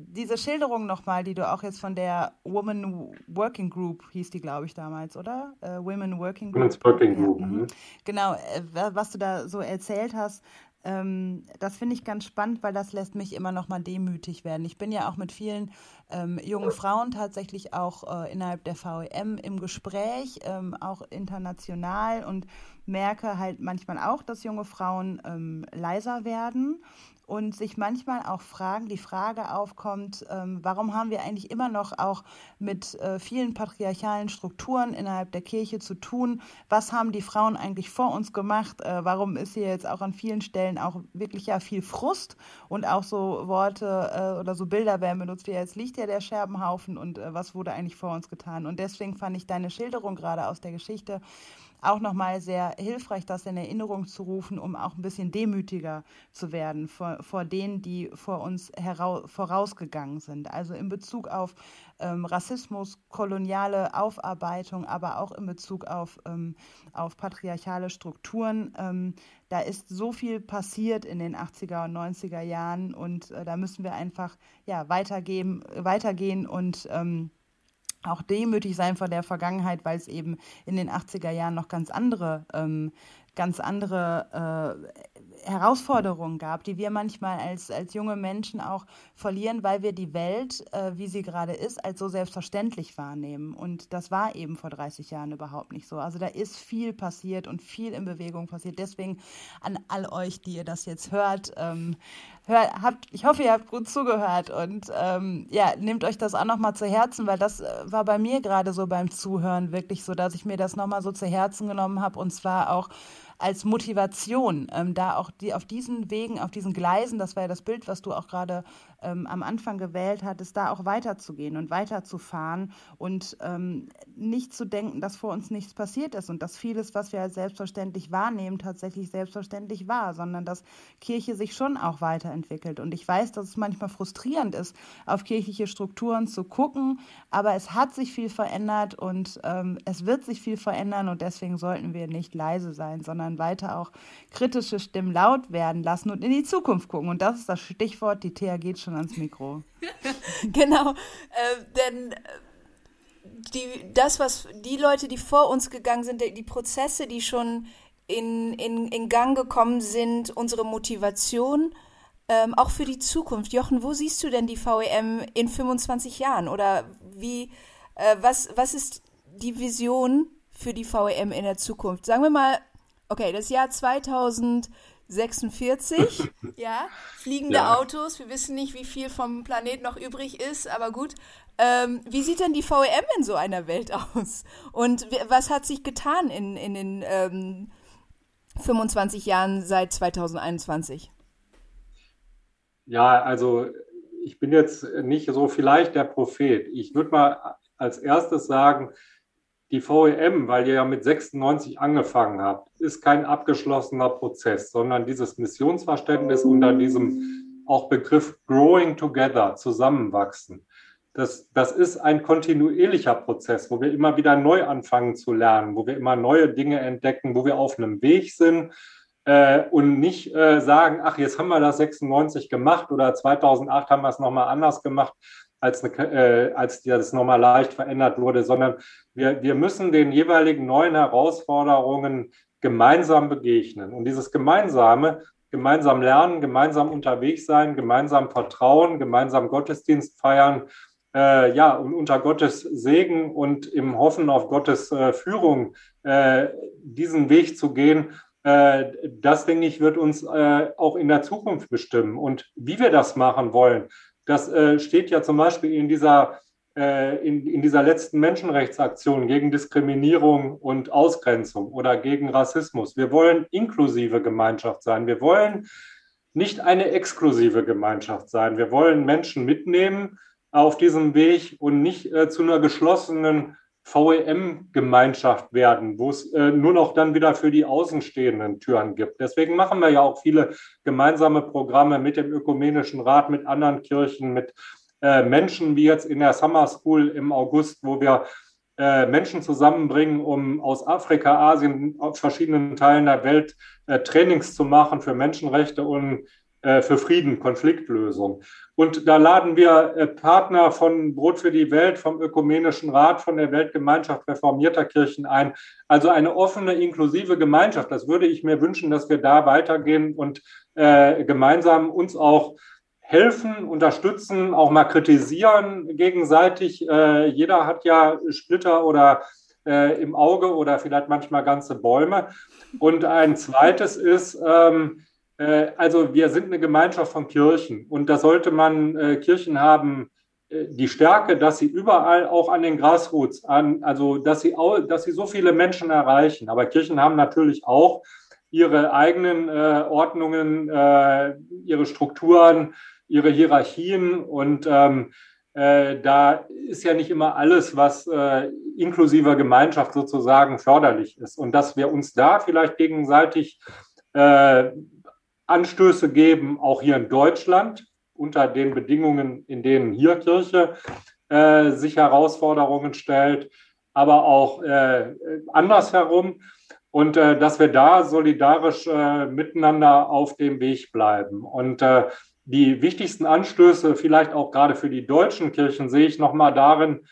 diese Schilderung nochmal, die du auch jetzt von der Women Working Group hieß die, glaube ich, damals, oder? Äh, Women Working Group. Women's Working Group. Ja, mhm. Genau, äh, was du da so erzählt hast, ähm, das finde ich ganz spannend, weil das lässt mich immer noch mal demütig werden. Ich bin ja auch mit vielen ähm, jungen Frauen tatsächlich auch äh, innerhalb der VEM im Gespräch, ähm, auch international und merke halt manchmal auch, dass junge Frauen ähm, leiser werden und sich manchmal auch fragen, die Frage aufkommt, ähm, warum haben wir eigentlich immer noch auch mit äh, vielen patriarchalen Strukturen innerhalb der Kirche zu tun? Was haben die Frauen eigentlich vor uns gemacht? Äh, warum ist hier jetzt auch an vielen Stellen auch wirklich ja viel Frust und auch so Worte äh, oder so Bilder werden benutzt, wie jetzt liegt ja der Scherbenhaufen und äh, was wurde eigentlich vor uns getan? Und deswegen fand ich deine Schilderung gerade aus der Geschichte auch nochmal sehr hilfreich, das in Erinnerung zu rufen, um auch ein bisschen demütiger zu werden vor, vor denen, die vor uns vorausgegangen sind. Also in Bezug auf ähm, Rassismus, koloniale Aufarbeitung, aber auch in Bezug auf, ähm, auf patriarchale Strukturen. Ähm, da ist so viel passiert in den 80er und 90er Jahren und äh, da müssen wir einfach ja, weitergehen, weitergehen und ähm, auch demütig sein vor der Vergangenheit, weil es eben in den 80er Jahren noch ganz andere, ähm, ganz andere äh, Herausforderungen gab, die wir manchmal als, als junge Menschen auch verlieren, weil wir die Welt, äh, wie sie gerade ist, als so selbstverständlich wahrnehmen. Und das war eben vor 30 Jahren überhaupt nicht so. Also da ist viel passiert und viel in Bewegung passiert. Deswegen an all euch, die ihr das jetzt hört, ähm, hört habt, ich hoffe, ihr habt gut zugehört und ähm, ja, nehmt euch das auch nochmal zu Herzen, weil das äh, war bei mir gerade so beim Zuhören wirklich so, dass ich mir das nochmal so zu Herzen genommen habe und zwar auch als Motivation, ähm, da auch die auf diesen Wegen, auf diesen Gleisen, das war ja das Bild, was du auch gerade ähm, am Anfang gewählt hattest, da auch weiterzugehen und weiterzufahren und ähm, nicht zu denken, dass vor uns nichts passiert ist und dass vieles, was wir als selbstverständlich wahrnehmen, tatsächlich selbstverständlich war, sondern dass Kirche sich schon auch weiterentwickelt. Und ich weiß, dass es manchmal frustrierend ist, auf kirchliche Strukturen zu gucken, aber es hat sich viel verändert und ähm, es wird sich viel verändern und deswegen sollten wir nicht leise sein, sondern weiter auch kritische Stimmen laut werden lassen und in die Zukunft gucken. Und das ist das Stichwort, die TH geht schon schon ans Mikro. genau, äh, denn äh, die, das, was die Leute, die vor uns gegangen sind, die, die Prozesse, die schon in, in, in Gang gekommen sind, unsere Motivation, ähm, auch für die Zukunft. Jochen, wo siehst du denn die VEM in 25 Jahren? Oder wie, äh, was, was ist die Vision für die VEM in der Zukunft? Sagen wir mal, okay, das Jahr 2000 46, ja, fliegende ja. Autos. Wir wissen nicht, wie viel vom Planet noch übrig ist, aber gut. Ähm, wie sieht denn die VEM in so einer Welt aus? Und was hat sich getan in, in den ähm, 25 Jahren seit 2021? Ja, also ich bin jetzt nicht so vielleicht der Prophet. Ich würde mal als erstes sagen, die VEM, weil ihr ja mit 96 angefangen habt, ist kein abgeschlossener Prozess, sondern dieses Missionsverständnis unter diesem auch Begriff Growing Together, zusammenwachsen. Das, das ist ein kontinuierlicher Prozess, wo wir immer wieder neu anfangen zu lernen, wo wir immer neue Dinge entdecken, wo wir auf einem Weg sind äh, und nicht äh, sagen, ach, jetzt haben wir das 96 gemacht oder 2008 haben wir es nochmal anders gemacht, als, eine, äh, als das nochmal leicht verändert wurde, sondern wir, wir müssen den jeweiligen neuen Herausforderungen gemeinsam begegnen. Und dieses Gemeinsame, gemeinsam lernen, gemeinsam unterwegs sein, gemeinsam vertrauen, gemeinsam Gottesdienst feiern, äh, ja, und unter Gottes Segen und im Hoffen auf Gottes äh, Führung äh, diesen Weg zu gehen, äh, das, denke ich, wird uns äh, auch in der Zukunft bestimmen. Und wie wir das machen wollen, das äh, steht ja zum Beispiel in dieser, in, in dieser letzten Menschenrechtsaktion gegen Diskriminierung und Ausgrenzung oder gegen Rassismus. Wir wollen inklusive Gemeinschaft sein. Wir wollen nicht eine exklusive Gemeinschaft sein. Wir wollen Menschen mitnehmen auf diesem Weg und nicht äh, zu einer geschlossenen VEM-Gemeinschaft werden, wo es äh, nur noch dann wieder für die Außenstehenden Türen gibt. Deswegen machen wir ja auch viele gemeinsame Programme mit dem Ökumenischen Rat, mit anderen Kirchen, mit äh, Menschen wie jetzt in der Summer School im August, wo wir äh, Menschen zusammenbringen, um aus Afrika, Asien, aus verschiedenen Teilen der Welt äh, Trainings zu machen für Menschenrechte und äh, für Frieden, Konfliktlösung. Und da laden wir äh, Partner von Brot für die Welt, vom Ökumenischen Rat, von der Weltgemeinschaft reformierter Kirchen ein. Also eine offene, inklusive Gemeinschaft. Das würde ich mir wünschen, dass wir da weitergehen und äh, gemeinsam uns auch helfen, unterstützen, auch mal kritisieren gegenseitig. Äh, jeder hat ja Splitter oder äh, im Auge oder vielleicht manchmal ganze Bäume. Und ein zweites ist, ähm, äh, also wir sind eine Gemeinschaft von Kirchen und da sollte man äh, Kirchen haben, äh, die Stärke, dass sie überall auch an den Grassroots, an, also dass sie, auch, dass sie so viele Menschen erreichen. Aber Kirchen haben natürlich auch ihre eigenen äh, Ordnungen, äh, ihre Strukturen, ihre Hierarchien und ähm, äh, da ist ja nicht immer alles, was äh, inklusiver Gemeinschaft sozusagen förderlich ist. Und dass wir uns da vielleicht gegenseitig äh, Anstöße geben, auch hier in Deutschland, unter den Bedingungen, in denen hier Kirche äh, sich Herausforderungen stellt, aber auch äh, andersherum. Und äh, dass wir da solidarisch äh, miteinander auf dem Weg bleiben. Und äh, die wichtigsten Anstöße, vielleicht auch gerade für die deutschen Kirchen, sehe ich nochmal darin,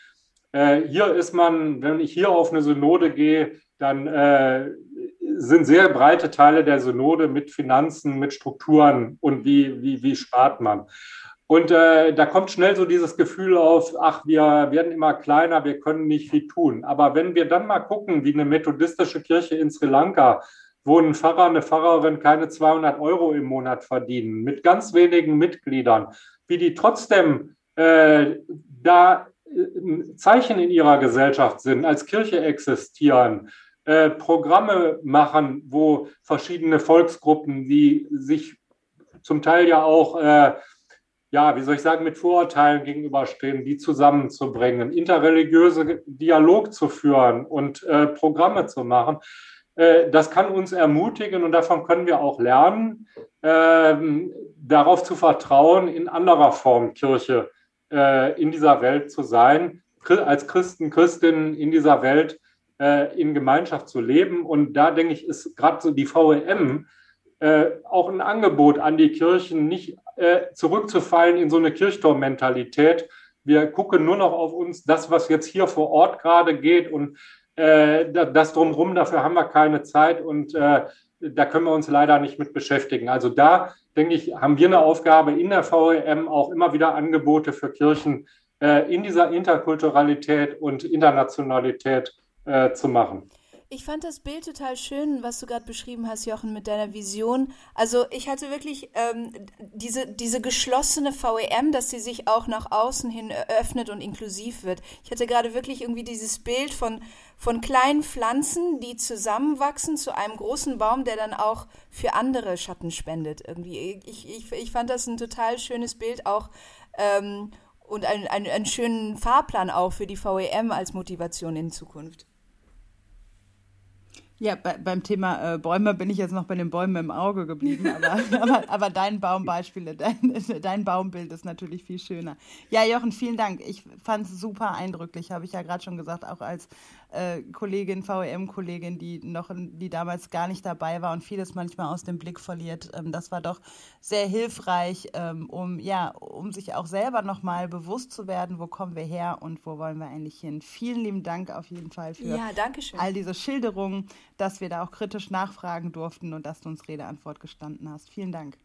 äh, hier ist man, wenn ich hier auf eine Synode gehe, dann sind sehr breite Teile der Synode mit Finanzen, mit Strukturen und wie, wie, wie spart man. Und äh, da kommt schnell so dieses Gefühl auf, ach, wir werden immer kleiner, wir können nicht viel tun. Aber wenn wir dann mal gucken, wie eine methodistische Kirche in Sri Lanka, wo ein Pfarrer, eine Pfarrerin keine 200 Euro im Monat verdienen, mit ganz wenigen Mitgliedern, wie die trotzdem äh, da äh, Zeichen in ihrer Gesellschaft sind, als Kirche existieren, äh, Programme machen, wo verschiedene Volksgruppen, die sich zum Teil ja auch, äh, ja, wie soll ich sagen, mit Vorurteilen gegenüberstehen, die zusammenzubringen, interreligiöse Dialog zu führen und äh, Programme zu machen. Äh, das kann uns ermutigen und davon können wir auch lernen, ähm, darauf zu vertrauen, in anderer Form Kirche äh, in dieser Welt zu sein, als Christen, Christinnen in dieser Welt äh, in Gemeinschaft zu leben. Und da denke ich, ist gerade so die VEM äh, auch ein Angebot an die Kirchen, nicht äh, zurückzufallen in so eine Kirchturmmentalität. Wir gucken nur noch auf uns, das, was jetzt hier vor Ort gerade geht und äh, das drumherum, dafür haben wir keine Zeit und äh, da können wir uns leider nicht mit beschäftigen. Also da, denke ich, haben wir eine Aufgabe in der VEM auch immer wieder Angebote für Kirchen äh, in dieser Interkulturalität und Internationalität äh, zu machen. Ich fand das Bild total schön, was du gerade beschrieben hast, Jochen, mit deiner Vision. Also ich hatte wirklich ähm, diese, diese geschlossene VEM, dass sie sich auch nach außen hin öffnet und inklusiv wird. Ich hatte gerade wirklich irgendwie dieses Bild von, von kleinen Pflanzen, die zusammenwachsen zu einem großen Baum, der dann auch für andere Schatten spendet. Irgendwie. Ich, ich, ich fand das ein total schönes Bild auch. Ähm, und einen, einen, einen schönen Fahrplan auch für die VEM als Motivation in Zukunft. Ja, bei, beim Thema äh, Bäume bin ich jetzt noch bei den Bäumen im Auge geblieben, aber, aber, aber dein Baumbeispiel, dein, dein Baumbild ist natürlich viel schöner. Ja, Jochen, vielen Dank. Ich fand es super eindrücklich, habe ich ja gerade schon gesagt, auch als äh, Kollegin, VEM-Kollegin, die noch, die damals gar nicht dabei war und vieles manchmal aus dem Blick verliert. Ähm, das war doch sehr hilfreich, ähm, um ja, um sich auch selber nochmal bewusst zu werden, wo kommen wir her und wo wollen wir eigentlich hin. Vielen lieben Dank auf jeden Fall für ja, all diese Schilderungen, dass wir da auch kritisch nachfragen durften und dass du uns Rede Antwort gestanden hast. Vielen Dank.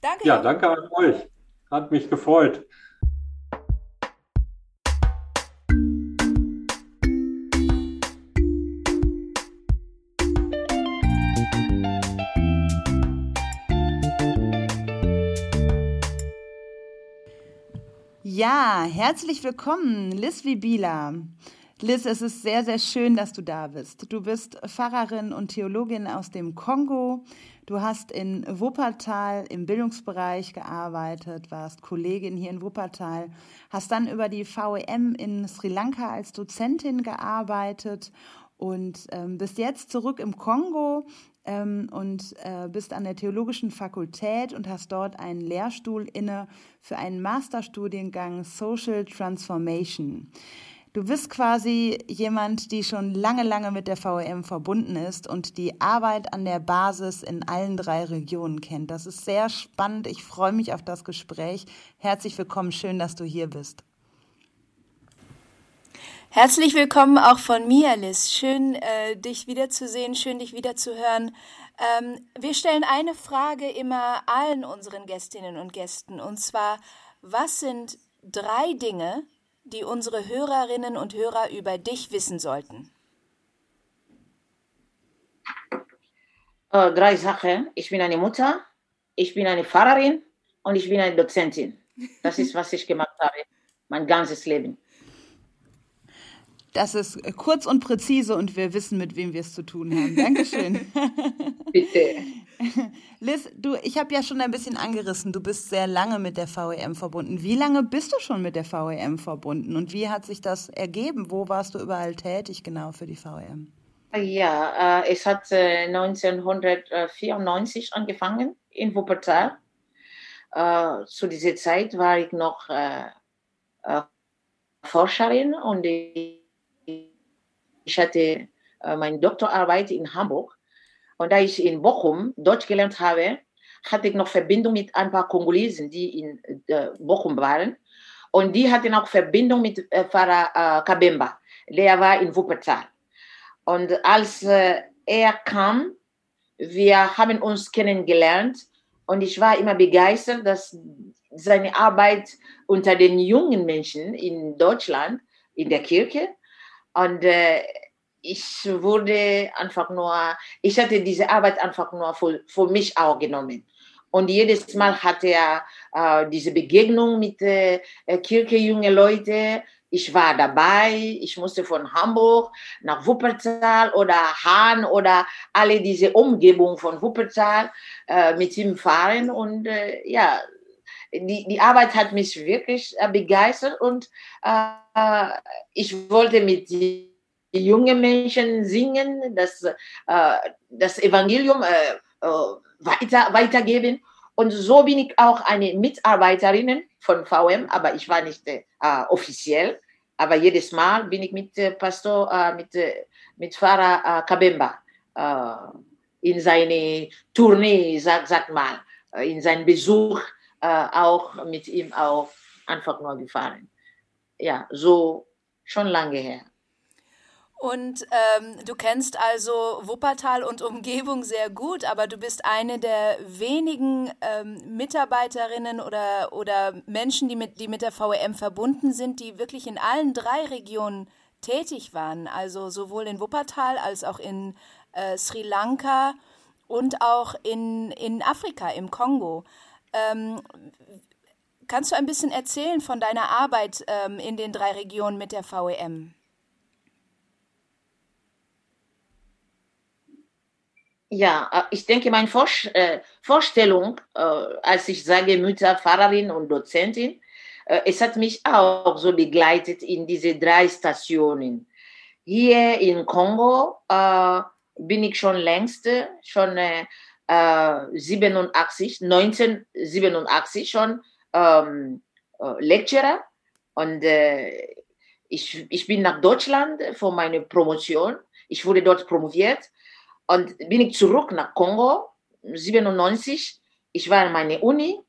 Danke. Ja, danke an euch. Hat mich gefreut. Ja, herzlich willkommen, Liz Wibila. Liz, es ist sehr, sehr schön, dass du da bist. Du bist Pfarrerin und Theologin aus dem Kongo. Du hast in Wuppertal im Bildungsbereich gearbeitet, warst Kollegin hier in Wuppertal, hast dann über die VEM in Sri Lanka als Dozentin gearbeitet und ähm, bist jetzt zurück im Kongo ähm, und äh, bist an der Theologischen Fakultät und hast dort einen Lehrstuhl inne für einen Masterstudiengang Social Transformation. Du bist quasi jemand, die schon lange, lange mit der VEM verbunden ist und die Arbeit an der Basis in allen drei Regionen kennt. Das ist sehr spannend. Ich freue mich auf das Gespräch. Herzlich willkommen. Schön, dass du hier bist. Herzlich willkommen auch von mir, Liz. Schön, äh, dich wiederzusehen, schön, dich wiederzuhören. Ähm, wir stellen eine Frage immer allen unseren Gästinnen und Gästen, und zwar, was sind drei Dinge, die unsere Hörerinnen und Hörer über dich wissen sollten? Äh, drei Sachen. Ich bin eine Mutter, ich bin eine Pfarrerin und ich bin eine Dozentin. Das ist, was ich gemacht habe, mein ganzes Leben. Das ist kurz und präzise und wir wissen, mit wem wir es zu tun haben. Dankeschön. Bitte. Liz, du, ich habe ja schon ein bisschen angerissen, du bist sehr lange mit der VEM verbunden. Wie lange bist du schon mit der VEM verbunden und wie hat sich das ergeben? Wo warst du überall tätig genau für die VEM? Ja, äh, es hat äh, 1994 angefangen in Wuppertal. Äh, zu dieser Zeit war ich noch äh, äh, Forscherin und ich ich hatte äh, meine Doktorarbeit in Hamburg und da ich in Bochum Deutsch gelernt habe, hatte ich noch Verbindung mit ein paar Kongolesen, die in äh, Bochum waren. Und die hatten auch Verbindung mit äh, Pfarrer Kabemba, der war in Wuppertal. Und als er kam, wir haben uns kennengelernt und ich war immer begeistert, dass seine Arbeit unter den jungen Menschen in Deutschland, in der Kirche, und äh, ich wurde einfach nur, ich hatte diese Arbeit einfach nur für, für mich auch genommen. Und jedes Mal hatte er äh, diese Begegnung mit äh, Kirche, junge Leute. Ich war dabei. Ich musste von Hamburg nach Wuppertal oder Hahn oder alle diese Umgebung von Wuppertal äh, mit ihm fahren. Und äh, ja, die, die Arbeit hat mich wirklich äh, begeistert und äh, ich wollte mit jungen Menschen singen, das, äh, das Evangelium äh, äh, weiter, weitergeben. Und so bin ich auch eine Mitarbeiterin von VM, aber ich war nicht äh, offiziell. Aber jedes Mal bin ich mit Pastor, mit, mit Pfarrer Kabemba in seine Tournee, sag, sag mal, in seinen Besuch äh, auch mit ihm auch einfach nur gefahren. Ja, so schon lange her. Und ähm, du kennst also Wuppertal und Umgebung sehr gut, aber du bist eine der wenigen ähm, Mitarbeiterinnen oder, oder Menschen, die mit, die mit der VEM verbunden sind, die wirklich in allen drei Regionen tätig waren. Also sowohl in Wuppertal als auch in äh, Sri Lanka und auch in, in Afrika, im Kongo. Ähm, kannst du ein bisschen erzählen von deiner Arbeit ähm, in den drei Regionen mit der VEM? Ja, äh, ich denke, meine äh, Vorstellung, äh, als ich sage Mutter, Pfarrerin und Dozentin, es hat mich auch so begleitet in diese drei Stationen. Hier in Kongo bin ich schon längst, schon 87, äh, 1987 schon ähm, äh, Lecturer und äh, ich, ich bin nach Deutschland für meine Promotion. Ich wurde dort promoviert und bin ich zurück nach Kongo 97. Ich war in meine Uni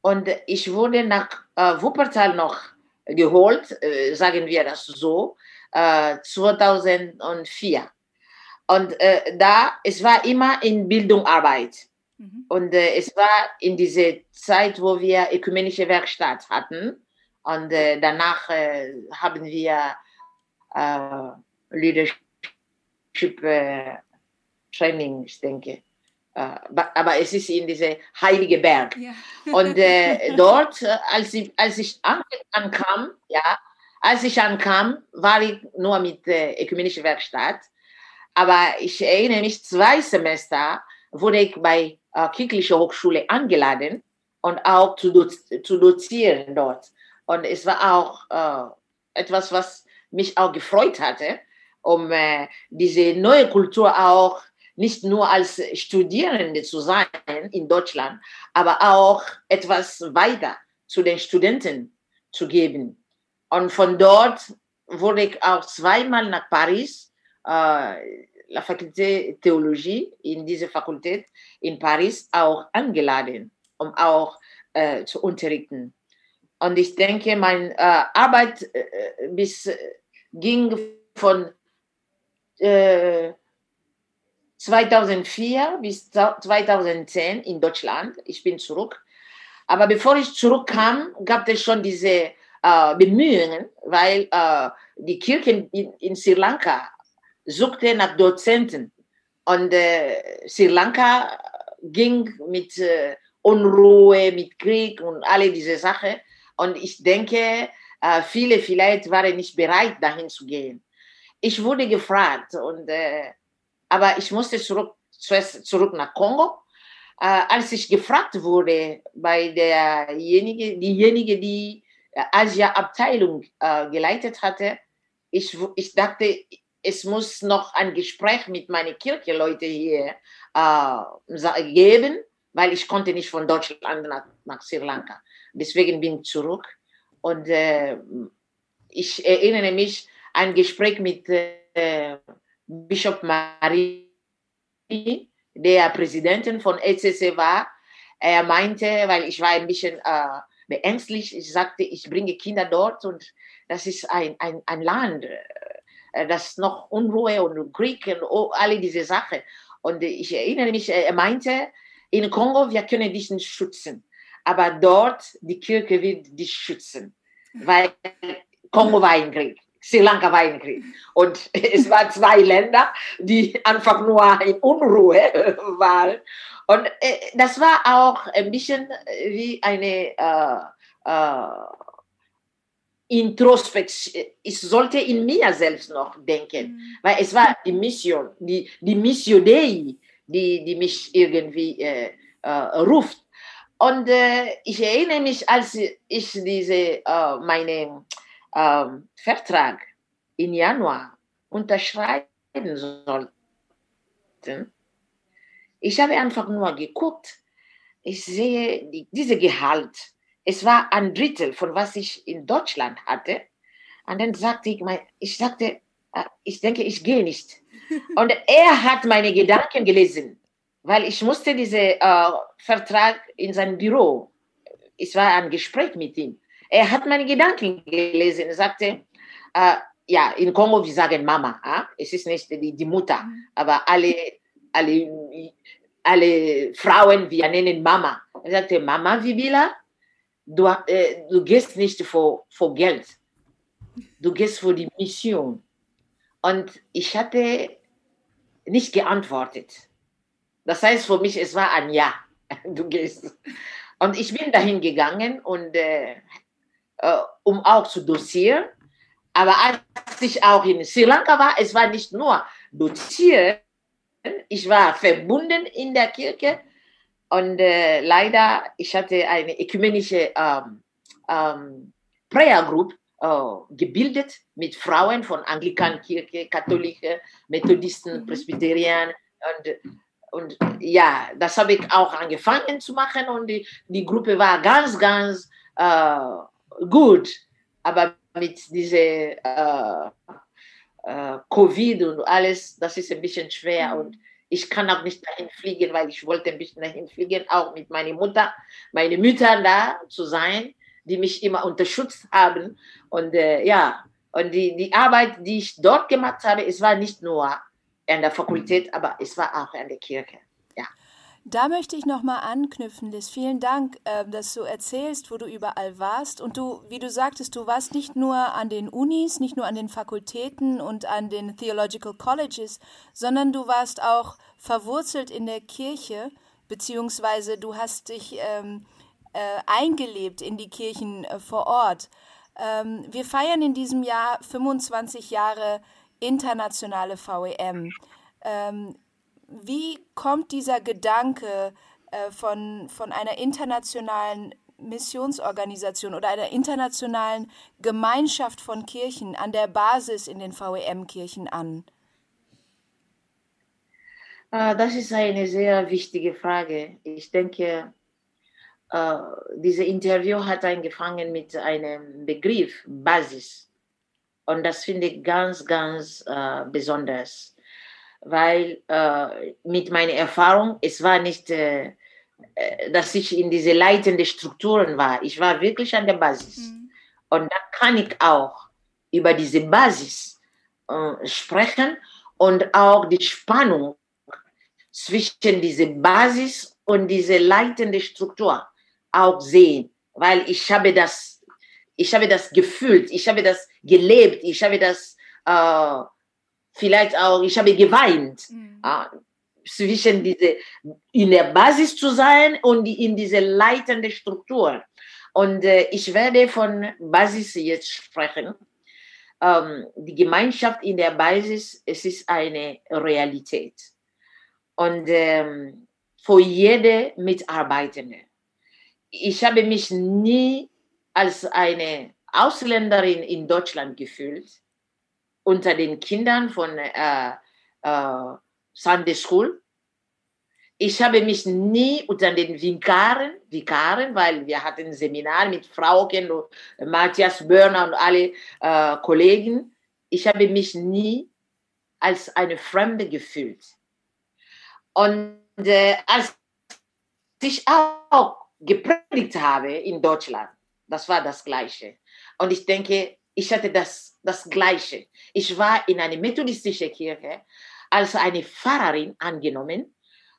und ich wurde nach äh, Wuppertal noch geholt, äh, sagen wir das so, äh, 2004. Und äh, da, es war immer in Bildung Arbeit. Mhm. Und äh, es war in dieser Zeit, wo wir ökumenische Werkstatt hatten. Und äh, danach äh, haben wir äh, Leadership äh, Training, ich denke, aber es ist in diese heilige Berg. Ja. Und dort, als ich, als ich ankam, ja, als ich ankam, war ich nur mit äh, ökumenischer Werkstatt. Aber ich erinnere mich, zwei Semester wurde ich bei äh, kirchlicher Hochschule angeladen und auch zu, doz zu dozieren dort. Und es war auch äh, etwas, was mich auch gefreut hatte, um äh, diese neue Kultur auch nicht nur als Studierende zu sein in Deutschland, aber auch etwas weiter zu den Studenten zu geben. Und von dort wurde ich auch zweimal nach Paris, la Fakultät Theologie, in diese Fakultät in Paris auch eingeladen, um auch äh, zu unterrichten. Und ich denke, meine äh, Arbeit äh, bis, äh, ging von 2004 äh, bis 2010 in Deutschland. Ich bin zurück. Aber bevor ich zurückkam, gab es schon diese äh, Bemühungen, weil die Kirche in, in, Sri Lanka suchte nach Dozenten. Und äh, Sri Lanka ging mit äh, Unruhe, mit Krieg und alle diese Sachen. Und ich denke, äh, viele vielleicht waren nicht bereit, dahin zu gehen. Ich wurde gefragt, und, äh, aber ich musste zurück, zurück nach Kongo. Äh, als ich gefragt wurde bei derjenige, diejenige, die äh, Asia-Abteilung geleitet hatte, ich, ich dachte, es muss noch ein Gespräch mit meinen Kircheleute hier äh, geben, weil ich konnte nicht von Deutschland nach, nach Sri Lanka. Deswegen bin ich zurück. Und äh, ich erinnere mich an ein Gespräch mit äh, Bischof Marie, der Präsidentin von ECC war. Er meinte, weil ich war ein bisschen äh, beängstlich, ich sagte, ich bringe Kinder dort und das ist ein, ein, ein Land, äh, das noch Unruhe und Krieg und alle diese Sachen. Und ich erinnere mich, er meinte, in Kongo, wir können dich nicht schützen, aber dort, die Kirche wird dich schützen, weil Kongo war ein Krieg. Sri Lanka war ein Krieg. Und es waren zwei Länder, die einfach nur in Unruhe waren. Und äh, das war auch ein bisschen wie eine äh, äh, Introspektion. Ich sollte in mir selbst noch denken, mhm. weil es war die Mission, die, die Mission Dei, die, die mich irgendwie äh, äh, ruft. Und äh, ich erinnere mich, als ich diese, äh, meine ähm, Vertrag im Januar unterschreiben sollte, ich habe einfach nur geguckt, ich sehe die, diese Gehalt. Es war ein Drittel von was ich in Deutschland hatte. Und dann sagte ich, ich sagte, äh, ich denke, ich gehe nicht. Und er hat meine Gedanken gelesen, weil ich musste diesen äh, Vertrag in sein Büro. Es war ein Gespräch mit ihm. Er hat meine Gedanken gelesen. Er sagte, äh, ja, in Kongo, wir sagen Mama. Äh? Es ist nicht die, die Mutter, mhm. aber alle, alle, alle Frauen, wir nennen Mama. Er sagte, Mama Vibila, du, äh, du gehst nicht vor, vor Geld. Du gehst für die Mission. Und ich hatte nicht geantwortet. Das heißt für mich, es war ein Ja. Du gehst. Und ich bin dahin gegangen und äh, äh, um auch zu dozieren. Aber als ich auch in Sri Lanka war, es war nicht nur dozieren, ich war verbunden in der Kirche und äh, leider, ich hatte eine ökumenische ähm, ähm, Prayer Group äh, gebildet mit Frauen von Anglikankirche, Katholische, Methodisten, mhm. Presbyteriern und, und ja, das habe ich auch angefangen zu machen und die, die Gruppe war ganz, ganz äh, gut, aber mit dieser äh, äh, Covid und alles, das ist ein bisschen schwer mhm. und ich kann auch nicht dahin fliegen, weil ich wollte ein bisschen dahin fliegen, auch mit meiner Mutter, meine Mütter da zu sein, die mich immer unterstützt haben und äh, ja, und die, die Arbeit, die ich dort gemacht habe, es war nicht nur an der Fakultät, aber es war auch an der Kirche. Da möchte ich nochmal anknüpfen, Liz. Vielen Dank, äh, dass du erzählst, wo du überall warst. Und du, wie du sagtest, du warst nicht nur an den Unis, nicht nur an den Fakultäten und an den Theological Colleges, sondern du warst auch verwurzelt in der Kirche, beziehungsweise du hast dich ähm, äh, eingelebt in die Kirchen äh, vor Ort. Ähm, wir feiern in diesem Jahr 25 Jahre internationale VEM. Ähm, wie kommt dieser Gedanke äh, von, von einer internationalen Missionsorganisation oder einer internationalen Gemeinschaft von Kirchen an der Basis in den VEM-Kirchen an? Äh, das ist eine sehr wichtige Frage. Ich denke, äh, dieses Interview hat angefangen mit einem Begriff, Basis. Und das finde ich ganz, ganz äh, besonders weil äh, mit meiner Erfahrung, es war nicht, äh, äh, dass ich in diese leitenden Strukturen war. Ich war wirklich an der Basis. Mhm. Und da kann ich auch über diese Basis äh, sprechen und auch die Spannung zwischen dieser Basis und dieser leitenden Struktur auch sehen, weil ich habe das, ich habe das gefühlt, ich habe das gelebt, ich habe das äh, vielleicht auch, ich habe geweint. Mhm. Ja, zwischen diese, in der Basis zu sein und in diese leitende Struktur. Und äh, ich werde von Basis jetzt sprechen. Ähm, die Gemeinschaft in der Basis, es ist eine Realität. Und ähm, für jede Mitarbeitende. Ich habe mich nie als eine Ausländerin in Deutschland gefühlt unter den Kindern von äh, äh, Sunday School. Ich habe mich nie unter den Vikaren, Vikaren, weil wir hatten ein Seminar mit Frauken, und Matthias Börner und alle äh, Kollegen. Ich habe mich nie als eine Fremde gefühlt. Und äh, als ich auch gepredigt habe in Deutschland, das war das Gleiche. Und ich denke, ich hatte das, das Gleiche. Ich war in eine methodistische Kirche als eine Pfarrerin angenommen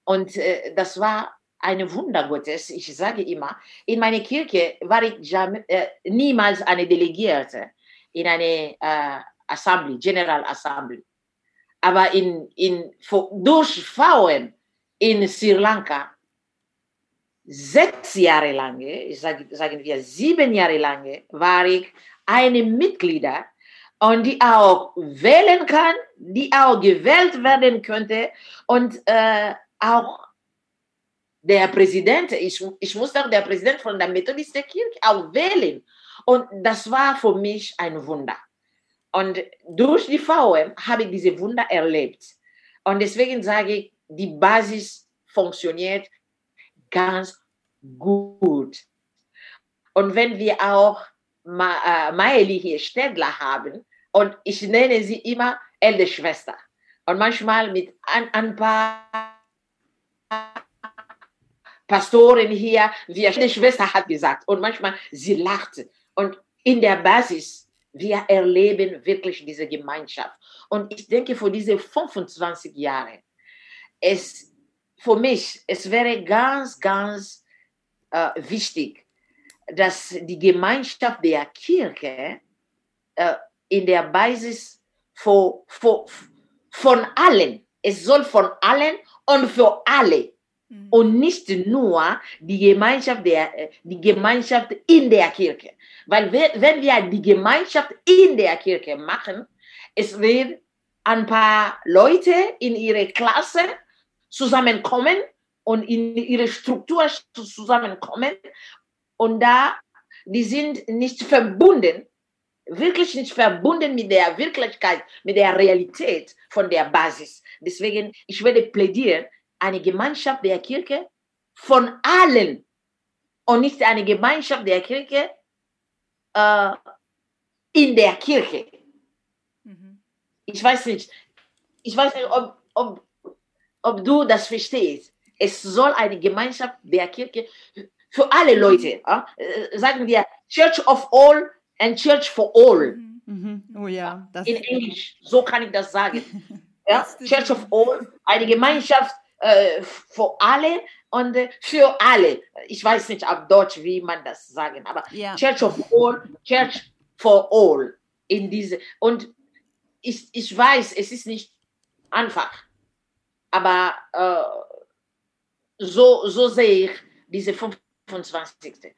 und äh, das war eine Wunder Gottes. Ich sage immer, in meiner Kirche war ich äh, niemals eine Delegierte in eine äh, Assembly, General Assembly. Aber in, in, durch VM in Sri Lanka sechs Jahre lang, ich sage, sagen wir sieben Jahre lang, war ich eine Mitglieder und die auch wählen kann, die auch gewählt werden könnte und äh, auch der Präsident, ich, ich muss auch der Präsident von der Methodisten Kirche auch wählen. Und das war für mich ein Wunder. Und durch die VM habe ich diese Wunder erlebt. Und deswegen sage ich, die Basis funktioniert ganz gut. Und wenn wir auch äh, Maeli hier Städler haben und ich nenne sie immer ältere Schwester. Und manchmal mit ein, ein paar Pastoren hier, wie eine Schwester hat gesagt. Und manchmal sie lachte. Und in der Basis, wir erleben wirklich diese Gemeinschaft. Und ich denke, für diese 25 Jahre, es, für mich, es wäre ganz, ganz äh, wichtig, dass die Gemeinschaft der Kirche äh, in der Basis für, für, von allen, es soll von allen und für alle mhm. und nicht nur die Gemeinschaft, der, äh, die Gemeinschaft in der Kirche. Weil wenn wir die Gemeinschaft in der Kirche machen, es wird ein paar Leute in ihre Klasse zusammenkommen und in ihre Struktur zusammenkommen und da, die sind nicht verbunden, wirklich nicht verbunden mit der Wirklichkeit, mit der Realität von der Basis. Deswegen, ich werde plädieren, eine Gemeinschaft der Kirche von allen und nicht eine Gemeinschaft der Kirche äh, in der Kirche. Mhm. Ich weiß nicht, ich weiß nicht, ob, ob, ob du das verstehst. Es soll eine Gemeinschaft der Kirche für alle Leute. Äh, sagen wir Church of All and Church for All. Mhm. Oh ja. In Englisch, so kann ich das sagen. ja? Church of All, eine Gemeinschaft äh, für alle und äh, für alle. Ich weiß nicht auf Deutsch, wie man das sagen, aber Ja. Church of All, Church for All in diese und ich, ich weiß, es ist nicht einfach, aber äh, so, so sehe ich diese 25.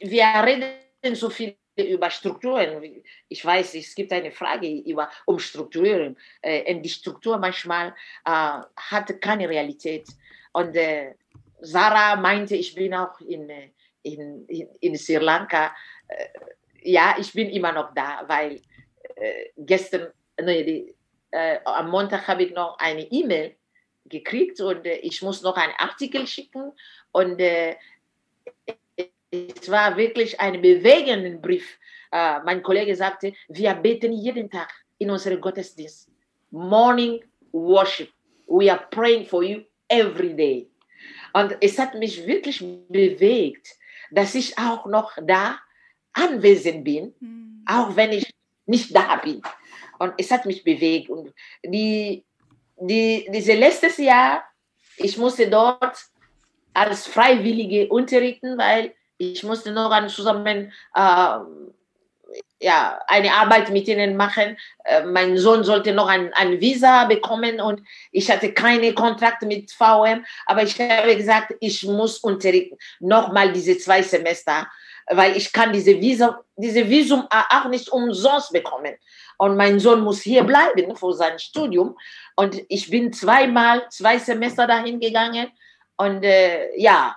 Wir reden so viel über Strukturen. Ich weiß, es gibt eine Frage über Umstrukturierung. Äh, und die Struktur manchmal äh, hat keine Realität. Und äh, Sarah meinte, ich bin auch in, äh, in, in, in Sri Lanka. Äh, ja, ich bin immer noch da, weil äh, gestern, nee, die, am Montag habe ich noch eine E-Mail gekriegt und ich muss noch einen Artikel schicken und äh, es war wirklich ein bewegender Brief. Äh, mein Kollege sagte, wir beten jeden Tag in unserem Gottesdienst. Morning Worship. We are praying for you every day. Und es hat mich wirklich bewegt, dass ich auch noch da anwesend bin, auch wenn ich nicht da bin. Und es hat mich bewegt. Und die, die, diese letztes Jahr, ich musste dort als Freiwillige unterrichten, weil ich musste noch eine zusammen äh, ja, eine Arbeit mit ihnen machen. Äh, mein Sohn sollte noch ein, ein Visa bekommen und ich hatte keine Kontrakte mit VM, aber ich habe gesagt, ich muss unterrichten. Nochmal diese zwei Semester, weil ich kann diese, Visa, diese Visum auch nicht umsonst bekommen. Und mein Sohn muss hier bleiben für sein Studium. Und ich bin zweimal, zwei Semester dahin gegangen. Und äh, ja,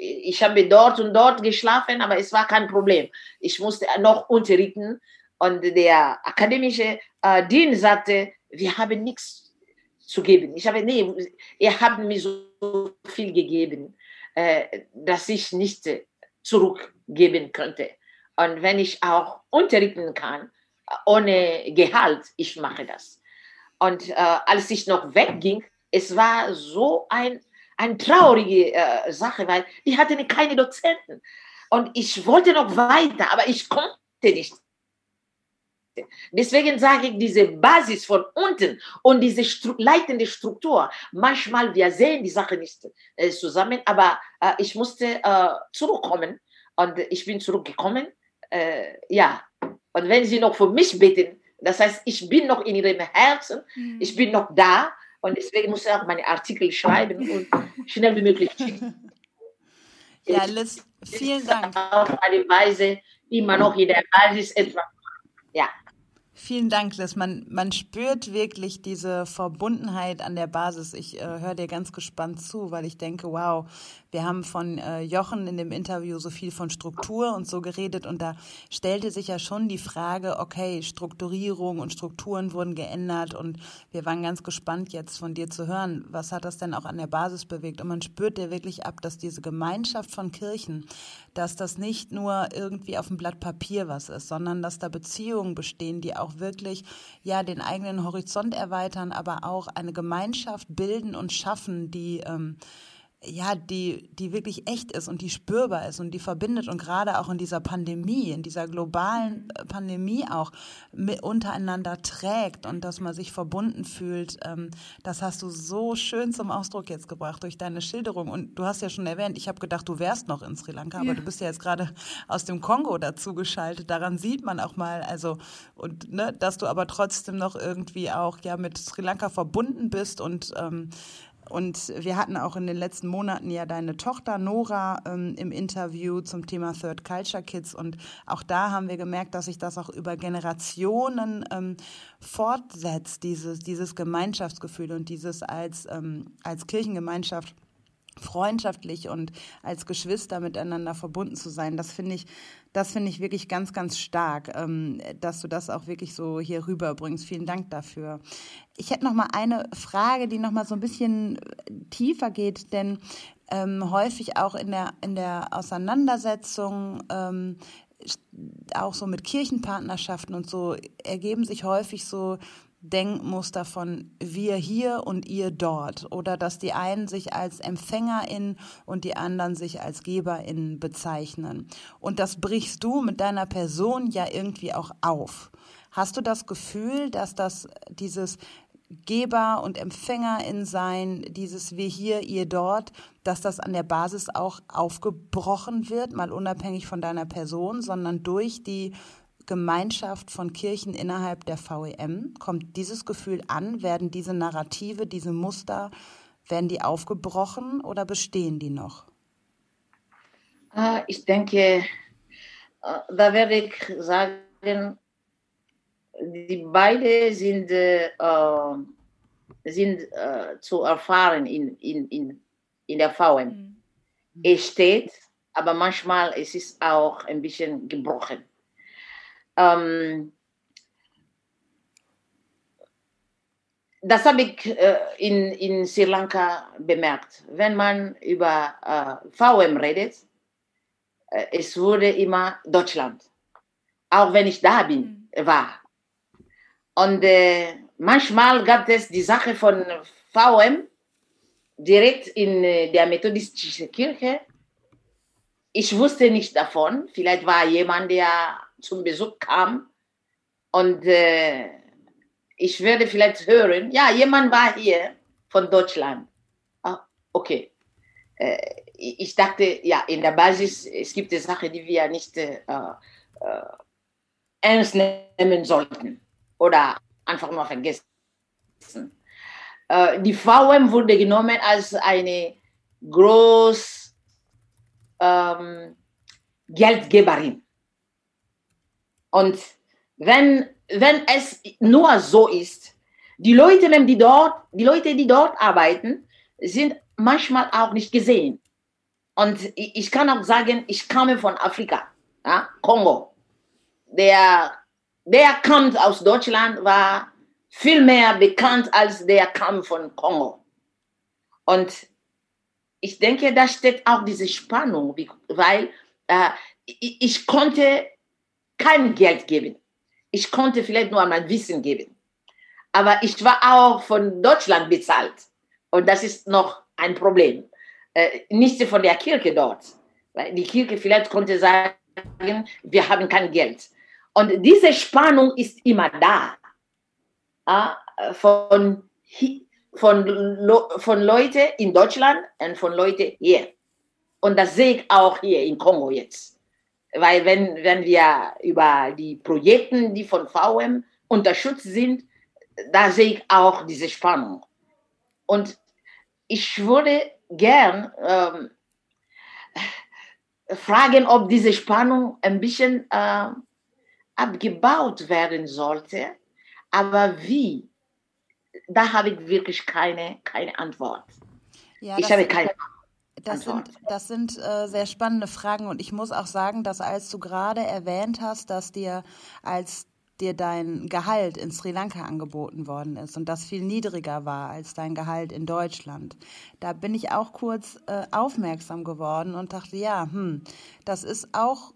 ich habe dort und dort geschlafen, aber es war kein Problem. Ich musste noch unterrichten und der akademische äh, Dienst sagte, wir haben nichts zu geben. Ich habe, nee, ihr habt mir so viel gegeben, äh, dass ich nicht zurückgeben könnte. Und wenn ich auch unterrichten kann, ohne Gehalt, ich mache das. Und äh, als ich noch wegging, es war so ein eine traurige äh, Sache, weil die hatten keine Dozenten. Und ich wollte noch weiter, aber ich konnte nicht. Deswegen sage ich, diese Basis von unten und diese Stru leitende Struktur, manchmal, wir sehen die Sache nicht äh, zusammen, aber äh, ich musste äh, zurückkommen und ich bin zurückgekommen. Äh, ja, und wenn Sie noch für mich beten, das heißt, ich bin noch in Ihrem Herzen, ich bin noch da, und deswegen muss ich auch meine Artikel schreiben und schnell wie möglich schicken. Ja, Liz, vielen Dank. Auf eine Weise immer noch in der Basis etwas. Ja. Vielen Dank, Liz. Man, man spürt wirklich diese Verbundenheit an der Basis. Ich äh, höre dir ganz gespannt zu, weil ich denke, wow, wir haben von äh, Jochen in dem Interview so viel von Struktur und so geredet und da stellte sich ja schon die Frage, okay, Strukturierung und Strukturen wurden geändert und wir waren ganz gespannt jetzt von dir zu hören, was hat das denn auch an der Basis bewegt? Und man spürt dir wirklich ab, dass diese Gemeinschaft von Kirchen, dass das nicht nur irgendwie auf dem Blatt Papier was ist, sondern dass da Beziehungen bestehen, die auch wirklich ja den eigenen Horizont erweitern, aber auch eine Gemeinschaft bilden und schaffen, die ähm, ja, die, die wirklich echt ist und die spürbar ist und die verbindet und gerade auch in dieser Pandemie, in dieser globalen äh, Pandemie auch mit untereinander trägt und dass man sich verbunden fühlt, ähm, das hast du so schön zum Ausdruck jetzt gebracht durch deine Schilderung. Und du hast ja schon erwähnt, ich habe gedacht, du wärst noch in Sri Lanka, aber du bist ja jetzt gerade aus dem Kongo dazu geschaltet. Daran sieht man auch mal, also, und ne, dass du aber trotzdem noch irgendwie auch ja mit Sri Lanka verbunden bist und ähm, und wir hatten auch in den letzten Monaten ja deine Tochter Nora ähm, im Interview zum Thema Third Culture Kids. Und auch da haben wir gemerkt, dass sich das auch über Generationen ähm, fortsetzt, dieses, dieses Gemeinschaftsgefühl und dieses als, ähm, als Kirchengemeinschaft freundschaftlich und als Geschwister miteinander verbunden zu sein. Das finde ich, das finde ich wirklich ganz, ganz stark, ähm, dass du das auch wirklich so hier rüberbringst. Vielen Dank dafür. Ich hätte noch mal eine Frage, die noch mal so ein bisschen tiefer geht, denn ähm, häufig auch in der in der Auseinandersetzung ähm, auch so mit Kirchenpartnerschaften und so ergeben sich häufig so Denkmuster von wir hier und ihr dort oder dass die einen sich als Empfängerin und die anderen sich als Geberin bezeichnen. Und das brichst du mit deiner Person ja irgendwie auch auf. Hast du das Gefühl, dass das dieses Geber und Empfänger in sein, dieses wir hier, ihr dort, dass das an der Basis auch aufgebrochen wird, mal unabhängig von deiner Person, sondern durch die Gemeinschaft von Kirchen innerhalb der VEM? Kommt dieses Gefühl an? Werden diese Narrative, diese Muster, werden die aufgebrochen oder bestehen die noch? Ah, ich denke, äh, da werde ich sagen, die beide sind, äh, sind äh, zu erfahren in, in, in, in der VM. Mhm. Es steht, aber manchmal es ist auch ein bisschen gebrochen. Ähm, das habe ich äh, in, in Sri Lanka bemerkt. Wenn man über äh, VM redet, äh, es wurde immer Deutschland. Auch wenn ich da bin, mhm. war. Und äh, manchmal gab es die Sache von VM direkt in äh, der methodistischen Kirche. Ich wusste nicht davon. Vielleicht war jemand, der zum Besuch kam und äh, ich werde vielleicht hören, ja, jemand war hier von Deutschland. Ah, okay. Äh, ich dachte, ja, in der Basis, es gibt eine Sache, die wir nicht äh, äh, ernst nehmen sollten oder einfach nur vergessen. Äh, die VM wurde genommen als eine groß ähm, Geldgeberin. Und wenn, wenn es nur so ist, die Leute, die dort, die Leute, die dort arbeiten, sind manchmal auch nicht gesehen. Und ich kann auch sagen, ich komme von Afrika, ja, Kongo. Der, der kommt aus Deutschland, war viel mehr bekannt als der kam von Kongo. Und ich denke, da steht auch diese Spannung, weil äh, ich konnte kein Geld geben. Ich konnte vielleicht nur mein Wissen geben. Aber ich war auch von Deutschland bezahlt. Und das ist noch ein Problem. Äh, nicht von der Kirche dort. Weil die Kirche vielleicht konnte sagen, wir haben kein Geld. Und diese Spannung ist immer da. Äh, von, von, von Leuten in Deutschland und von Leuten hier. Und das sehe ich auch hier in Kongo jetzt. Weil wenn, wenn wir über die Projekte, die von VM unterstützt sind, da sehe ich auch diese Spannung. Und ich würde gern ähm, fragen, ob diese Spannung ein bisschen äh, abgebaut werden sollte. Aber wie? Da habe ich wirklich keine, keine Antwort. Ja, ich habe keine Antwort. Das sind, das sind äh, sehr spannende Fragen und ich muss auch sagen, dass als du gerade erwähnt hast, dass dir als dir dein Gehalt in Sri Lanka angeboten worden ist und das viel niedriger war als dein Gehalt in Deutschland. Da bin ich auch kurz äh, aufmerksam geworden und dachte, ja, hm, das ist auch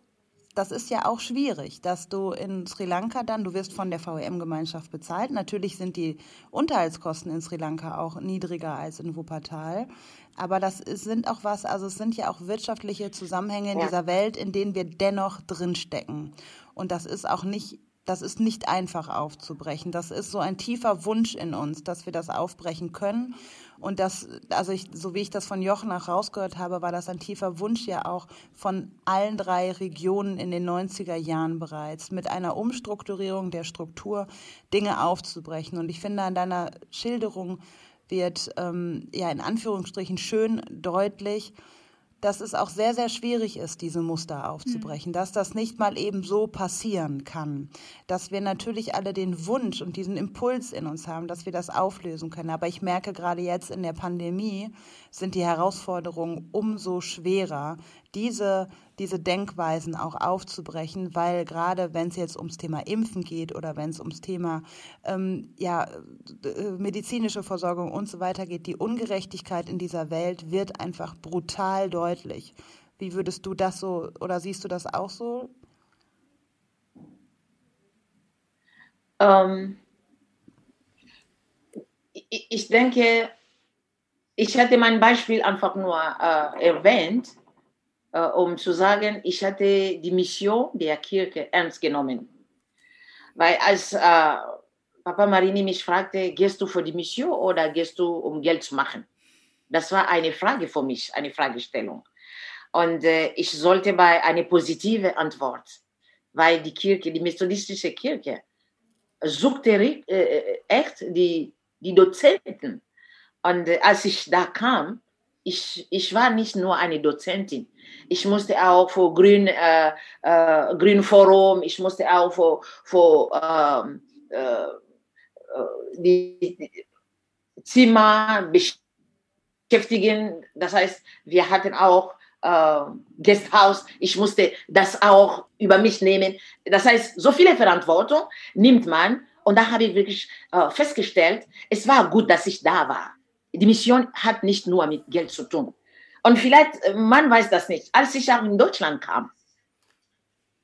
das ist ja auch schwierig, dass du in Sri Lanka dann, du wirst von der VEM-Gemeinschaft bezahlt. Natürlich sind die Unterhaltskosten in Sri Lanka auch niedriger als in Wuppertal. Aber das sind auch was, also es sind ja auch wirtschaftliche Zusammenhänge in ja. dieser Welt, in denen wir dennoch drinstecken. Und das ist auch nicht das ist nicht einfach aufzubrechen. Das ist so ein tiefer Wunsch in uns, dass wir das aufbrechen können. Und das, also ich, so wie ich das von Jochen auch rausgehört habe, war das ein tiefer Wunsch ja auch von allen drei Regionen in den 90er Jahren bereits, mit einer Umstrukturierung der Struktur Dinge aufzubrechen. Und ich finde, an deiner Schilderung wird ähm, ja in Anführungsstrichen schön deutlich, dass es auch sehr, sehr schwierig ist, diese Muster aufzubrechen, mhm. dass das nicht mal eben so passieren kann, dass wir natürlich alle den Wunsch und diesen Impuls in uns haben, dass wir das auflösen können. Aber ich merke gerade jetzt in der Pandemie sind die Herausforderungen umso schwerer, diese, diese Denkweisen auch aufzubrechen, weil gerade wenn es jetzt ums Thema Impfen geht oder wenn es ums Thema ähm, ja, medizinische Versorgung und so weiter geht, die Ungerechtigkeit in dieser Welt wird einfach brutal deutlich. Wie würdest du das so oder siehst du das auch so? Ähm, ich denke, ich hatte mein Beispiel einfach nur äh, erwähnt äh, um zu sagen, ich hatte die Mission der Kirche ernst genommen. Weil als äh, Papa Marini mich fragte, gehst du für die Mission oder gehst du, um Geld zu machen? Das war eine Frage für mich, eine Fragestellung. Und äh, ich sollte bei eine positive Antwort, weil die Kirche, die methodistische Kirche, suchte äh, echt die, die Dozenten. Und äh, als ich da kam, ich, ich war nicht nur eine Dozentin. Ich musste auch für Grün, äh, äh, Grün Forum, ich musste auch für, für ähm, äh, äh, die, Zimmer beschäftigen. Das heißt, wir hatten auch äh, Gasthaus. Ich musste das auch über mich nehmen. Das heißt, so viele Verantwortung nimmt man. Und da habe ich wirklich äh, festgestellt, es war gut, dass ich da war die Mission hat nicht nur mit Geld zu tun. Und vielleicht, äh, man weiß das nicht, als ich auch in Deutschland kam,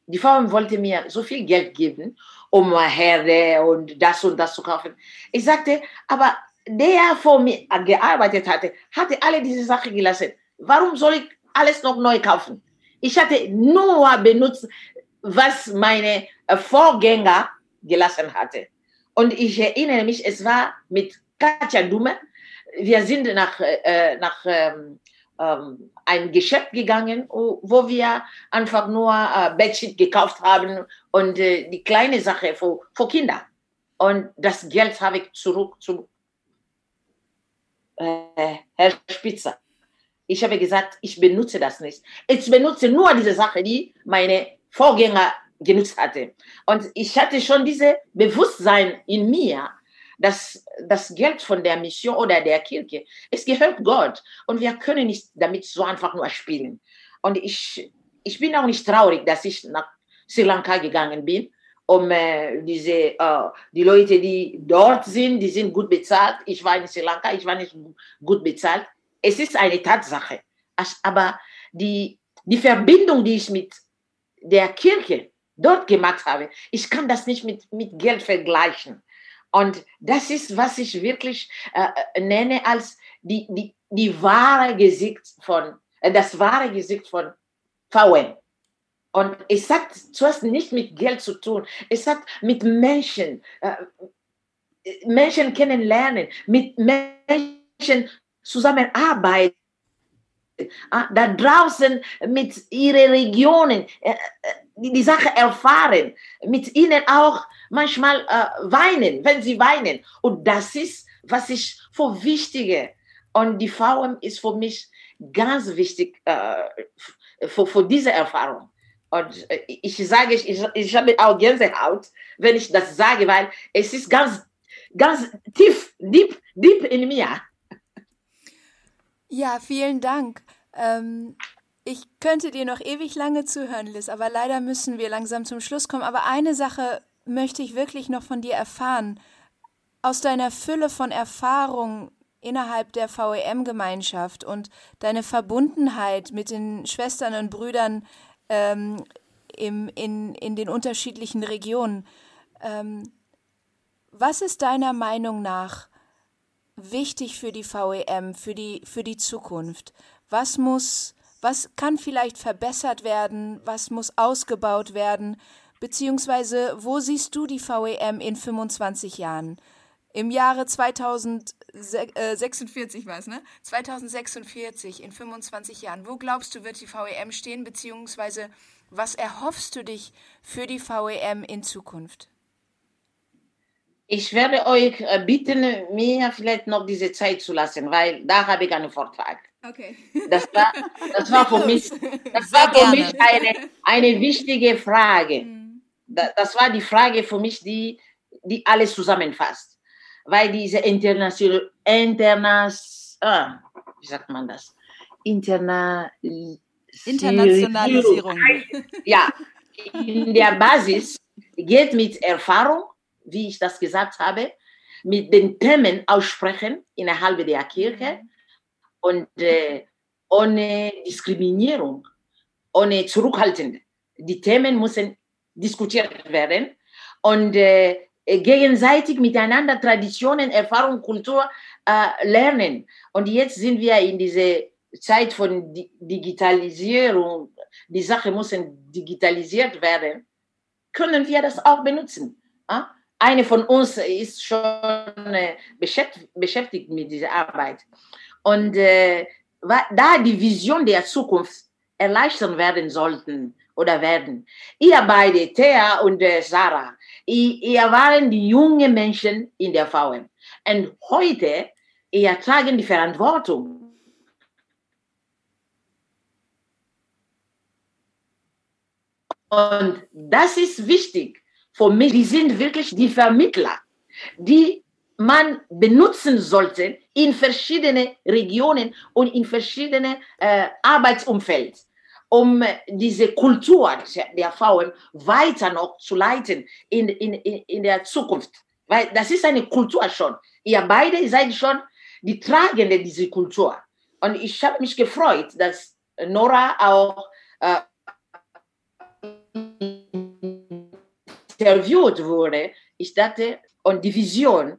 die Frau wollte mir so viel Geld geben, um Herde und das und das zu kaufen. Ich sagte, aber der vor mir gearbeitet hatte, hatte alle diese Sachen gelassen. Warum soll ich alles noch neu kaufen? Ich hatte nur benutzt, was meine äh, Vorgänger gelassen hatte. Und ich erinnere mich, es war mit Katja Dume, wir sind nach, äh, nach ähm, ähm, ein Geschäft gegangen, wo wir einfach nur äh, Bedsheet gekauft haben und äh, die kleine Sache für, für Kinder. Und das Geld habe ich zurück zu äh, Herr Spitzer. Ich habe gesagt, ich benutze das nicht. Ich benutze nur diese Sache, die meine Vorgänger genutzt hatte. Und ich hatte schon dieses Bewusstsein in mir, das, das Geld von der Mission oder der Kirche, es gehört Gott. Und wir können nicht damit so einfach nur spielen. Und ich, ich bin auch nicht traurig, dass ich nach Sri Lanka gegangen bin, um äh, diese, äh, die Leute, die dort sind, die sind gut bezahlt. Ich war in Sri Lanka, ich war nicht gut bezahlt. Es ist eine Tatsache. Aber die, die Verbindung, die ich mit der Kirche dort gemacht habe, ich kann das nicht mit, mit Geld vergleichen. Und das ist, was ich wirklich äh, äh, nenne als die, die, die wahre Gesicht von, äh, das wahre Gesicht von VN. Und es hat zuerst nicht mit Geld zu tun, es hat mit Menschen, äh, Menschen kennenlernen, mit Menschen zusammenarbeiten ah, da draußen mit ihren Regionen die Sache erfahren, mit ihnen auch manchmal äh, weinen, wenn sie weinen. Und das ist, was ich für wichtige. Und die VM ist für mich ganz wichtig äh, für, für diese Erfahrung. Und äh, ich sage, ich, ich habe auch Gänsehaut, wenn ich das sage, weil es ist ganz, ganz tief, deep, deep in mir. Ja, vielen Dank. Ähm, ich könnte dir noch ewig lange zuhören, Liz, aber leider müssen wir langsam zum Schluss kommen. Aber eine Sache möchte ich wirklich noch von dir erfahren. Aus deiner Fülle von Erfahrung innerhalb der VEM-Gemeinschaft und deine Verbundenheit mit den Schwestern und Brüdern ähm, im, in, in den unterschiedlichen Regionen. Ähm, was ist deiner Meinung nach wichtig für die VEM, für die, für die Zukunft? Was muss, was kann vielleicht verbessert werden? Was muss ausgebaut werden? Beziehungsweise, wo siehst du die VEM in 25 Jahren? Im Jahre 2046 war es, ne? 2046, in 25 Jahren. Wo glaubst du, wird die VEM stehen? Beziehungsweise, was erhoffst du dich für die VEM in Zukunft? Ich werde euch äh, bitten, mir vielleicht noch diese Zeit zu lassen, weil da habe ich einen Vortrag. Okay. Das war, das war für mich, das war für mich eine, eine wichtige Frage. Mhm das war die Frage für mich, die, die alles zusammenfasst. Weil diese International, Internas, ah, wie sagt man das? Interna Internationalisierung. Ja, in der Basis geht mit Erfahrung, wie ich das gesagt habe, mit den Themen aussprechen innerhalb der Kirche und äh, ohne Diskriminierung, ohne Zurückhaltung. Die Themen müssen diskutiert werden und äh, gegenseitig miteinander Traditionen, Erfahrung, Kultur äh, lernen. Und jetzt sind wir in dieser Zeit von Di Digitalisierung. Die Sachen müssen digitalisiert werden. Können wir das auch benutzen? Äh? Eine von uns ist schon äh, beschäftigt, mit dieser Arbeit. Und äh, da die Vision der Zukunft erleichtern werden sollten oder werden. Ihr beide, Thea und äh, Sarah, ihr, ihr waren die jungen Menschen in der VM. Und heute, ihr tragen die Verantwortung. Und das ist wichtig für mich. Die sind wirklich die Vermittler, die man benutzen sollte in verschiedene Regionen und in verschiedene äh, Arbeitsumfeld, um diese Kultur der Frauen weiter noch zu leiten in, in, in der Zukunft. Weil das ist eine Kultur schon. Ihr beide seid schon die Tragende dieser Kultur. Und ich habe mich gefreut, dass Nora auch äh, interviewt wurde. Ich dachte, und die Vision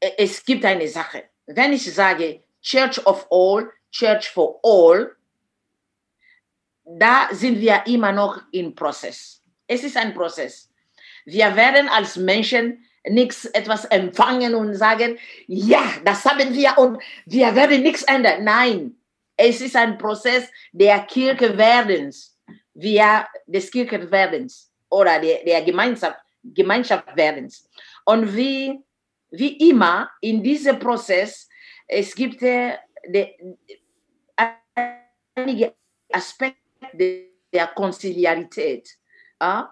es gibt eine Sache. Wenn ich sage Church of All, Church for All, da sind wir immer noch im Prozess. Es ist ein Prozess. Wir werden als Menschen nichts etwas empfangen und sagen, ja, das haben wir und wir werden nichts ändern. Nein, es ist ein Prozess der Kirchewerdens, wir des Kirchewerdens oder der, der Gemeinschaft, Gemeinschaftwerdens. Und wie wie immer in diesem Prozess, es gibt äh, de, einige Aspekte der Konziliarität, äh,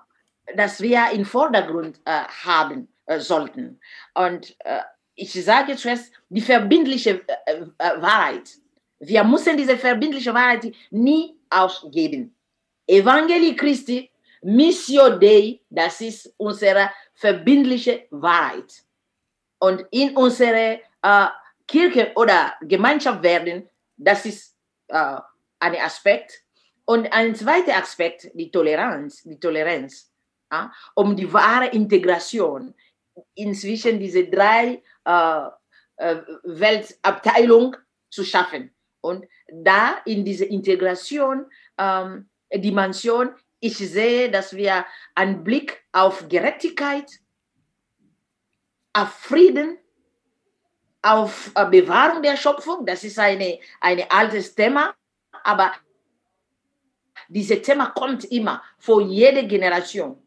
dass wir im Vordergrund äh, haben äh, sollten. Und äh, ich sage zuerst die verbindliche äh, Wahrheit. Wir müssen diese verbindliche Wahrheit nie ausgeben. Evangelii Christi, Missio Dei, das ist unsere verbindliche Wahrheit und in unsere äh, Kirche oder Gemeinschaft werden, das ist äh, ein Aspekt. Und ein zweiter Aspekt, die Toleranz, die Toleranz, äh, um die wahre Integration inzwischen diese drei äh, äh, Weltabteilungen zu schaffen. Und da in diese Integration ähm, Dimension, ich sehe, dass wir einen Blick auf Gerechtigkeit, auf Frieden, auf äh, Bewahrung der Schöpfung. Das ist eine, ein altes Thema, aber dieses Thema kommt immer vor jede Generation.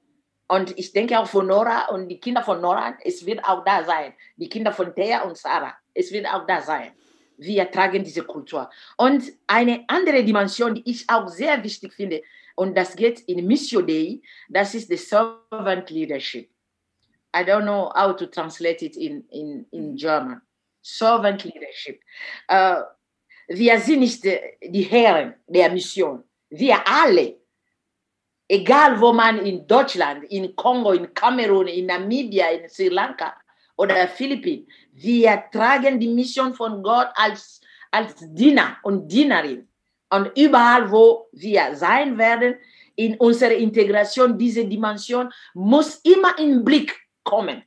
Und ich denke auch von Nora und die Kinder von Nora, es wird auch da sein. Die Kinder von Thea und Sarah, es wird auch da sein. Wir tragen diese Kultur. Und eine andere Dimension, die ich auch sehr wichtig finde, und das geht in Mission Dei, das ist the servant leadership. I don't know how to translate it in, in, in German. Servant Leadership. Uh, wir sind nicht die, die Herren der Mission. Wir alle, egal wo man in Deutschland, in Kongo, in Kamerun, in Namibia, in Sri Lanka oder Philippinen, wir tragen die Mission von Gott als, als Diener und Dienerin. Und überall, wo wir sein werden, in unserer Integration, diese Dimension muss immer im Blick kommen.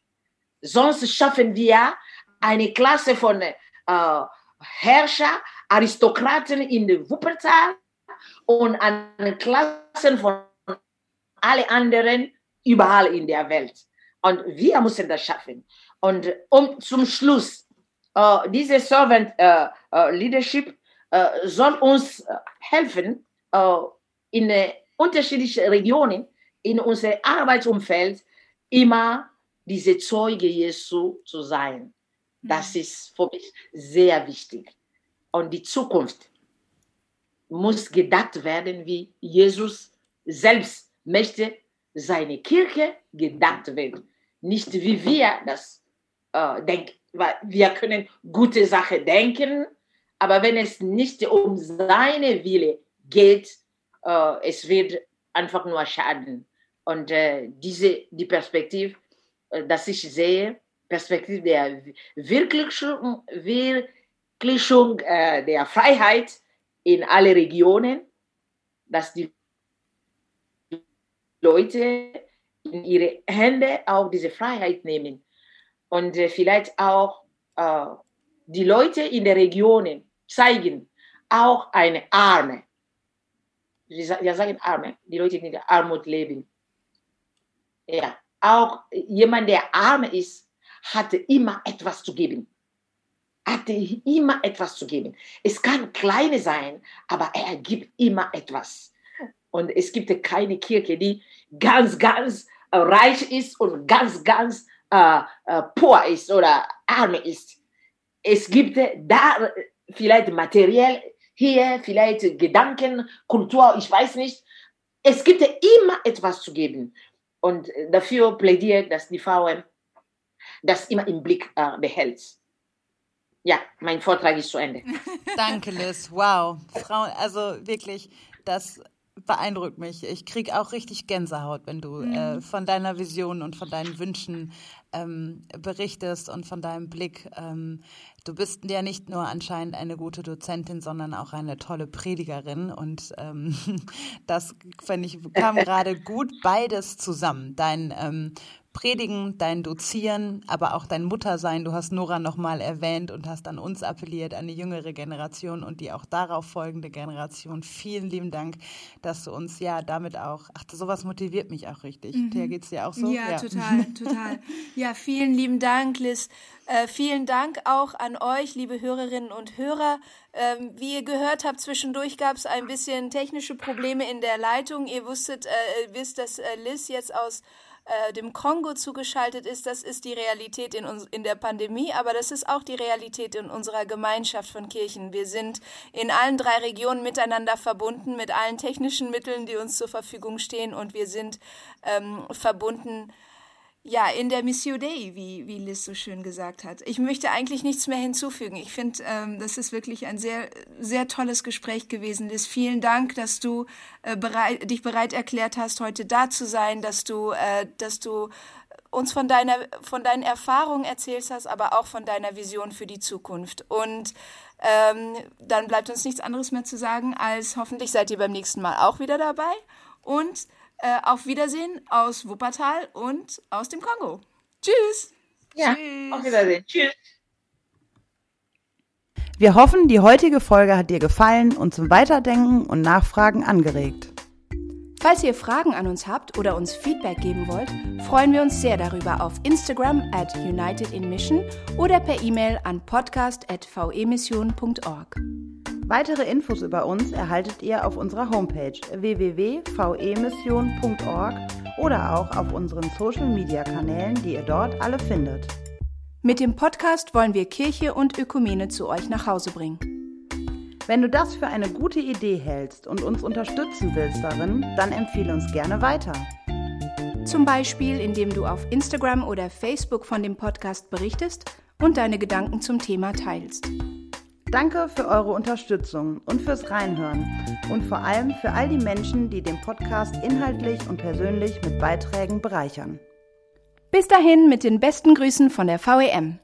Sonst schaffen wir eine Klasse von äh, Herrscher, Aristokraten in der Wuppertal und eine Klasse von allen anderen überall in der Welt. Und wir müssen das schaffen. Und um zum Schluss, äh, diese Servant äh, äh Leadership soll uns äh, helfen, in unterschiedlichen Regionen, in unserem Arbeitsumfeld immer diese Zeuge Jesu zu sein. Das mhm. ist für mich sehr wichtig. Und die Zukunft muss gedacht werden, wie Jesus selbst möchte seine Kirche gedacht werden. Nicht wie wir das äh, denken. Wir können gute Sachen denken, aber wenn es nicht um seine Wille geht, äh, es wird einfach nur schaden. Und äh, diese, die Perspektive äh, dass ich sehe, Perspektive der Wirklichung, Wirklichung äh, der Freiheit in alle Regionen, dass die Leute in ihre Hände auch diese Freiheit nehmen und äh, vielleicht auch äh, die Leute in den Regionen zeigen, auch eine Arme. Wir sagen Arme, die Leute, die in der Armut leben. Ja, auch jemand, der arm ist, hatte immer etwas zu geben. Hatte immer etwas zu geben. Es kann kleine sein, aber er gibt immer etwas. Und es gibt keine Kirche, die ganz, ganz reich ist und ganz, ganz äh, äh, poor ist oder arm ist. Es gibt da vielleicht materiell hier, vielleicht Gedanken, Kultur, ich weiß nicht. Es gibt immer etwas zu geben. Und dafür plädiert, dass die VM das immer im Blick äh, behält. Ja, mein Vortrag ist zu Ende. Danke, Liz. Wow. Frauen, also wirklich, das beeindruckt mich. Ich kriege auch richtig Gänsehaut, wenn du mhm. äh, von deiner Vision und von deinen Wünschen ähm, berichtest und von deinem Blick. Ähm, du bist ja nicht nur anscheinend eine gute Dozentin, sondern auch eine tolle Predigerin. Und ähm, das, finde ich, kam gerade gut beides zusammen. Dein ähm, Predigen, dein Dozieren, aber auch dein Muttersein. Du hast Nora nochmal erwähnt und hast an uns appelliert, an die jüngere Generation und die auch darauf folgende Generation. Vielen lieben Dank, dass du uns ja damit auch, ach, sowas motiviert mich auch richtig. Mhm. Thea, geht's dir auch so? Ja, ja, total, total. Ja, vielen lieben Dank, Liz. Äh, vielen Dank auch an euch, liebe Hörerinnen und Hörer. Ähm, wie ihr gehört habt, zwischendurch gab es ein bisschen technische Probleme in der Leitung. Ihr wusstet, äh, wisst, dass äh, Liz jetzt aus äh, dem Kongo zugeschaltet ist, das ist die Realität in, uns, in der Pandemie, aber das ist auch die Realität in unserer Gemeinschaft von Kirchen. Wir sind in allen drei Regionen miteinander verbunden mit allen technischen Mitteln, die uns zur Verfügung stehen und wir sind ähm, verbunden ja, in der Missio Dei, wie, wie Liz so schön gesagt hat. Ich möchte eigentlich nichts mehr hinzufügen. Ich finde, ähm, das ist wirklich ein sehr, sehr tolles Gespräch gewesen, Liz. Vielen Dank, dass du äh, bereit, dich bereit erklärt hast, heute da zu sein, dass du, äh, dass du uns von deiner, von deinen Erfahrungen erzählt hast, aber auch von deiner Vision für die Zukunft. Und ähm, dann bleibt uns nichts anderes mehr zu sagen, als hoffentlich seid ihr beim nächsten Mal auch wieder dabei. Und äh, auf Wiedersehen aus Wuppertal und aus dem Kongo. Tschüss. Ja, Tschüss. auf Wiedersehen. Tschüss. Wir hoffen, die heutige Folge hat dir gefallen und zum Weiterdenken und Nachfragen angeregt. Falls ihr Fragen an uns habt oder uns Feedback geben wollt, freuen wir uns sehr darüber auf Instagram at United in Mission oder per E-Mail an podcast.vemission.org. Weitere Infos über uns erhaltet ihr auf unserer Homepage www.vemission.org oder auch auf unseren Social-Media-Kanälen, die ihr dort alle findet. Mit dem Podcast wollen wir Kirche und Ökumene zu euch nach Hause bringen. Wenn du das für eine gute Idee hältst und uns unterstützen willst darin, dann empfehle uns gerne weiter. Zum Beispiel, indem du auf Instagram oder Facebook von dem Podcast berichtest und deine Gedanken zum Thema teilst. Danke für eure Unterstützung und fürs Reinhören und vor allem für all die Menschen, die den Podcast inhaltlich und persönlich mit Beiträgen bereichern. Bis dahin mit den besten Grüßen von der VEM.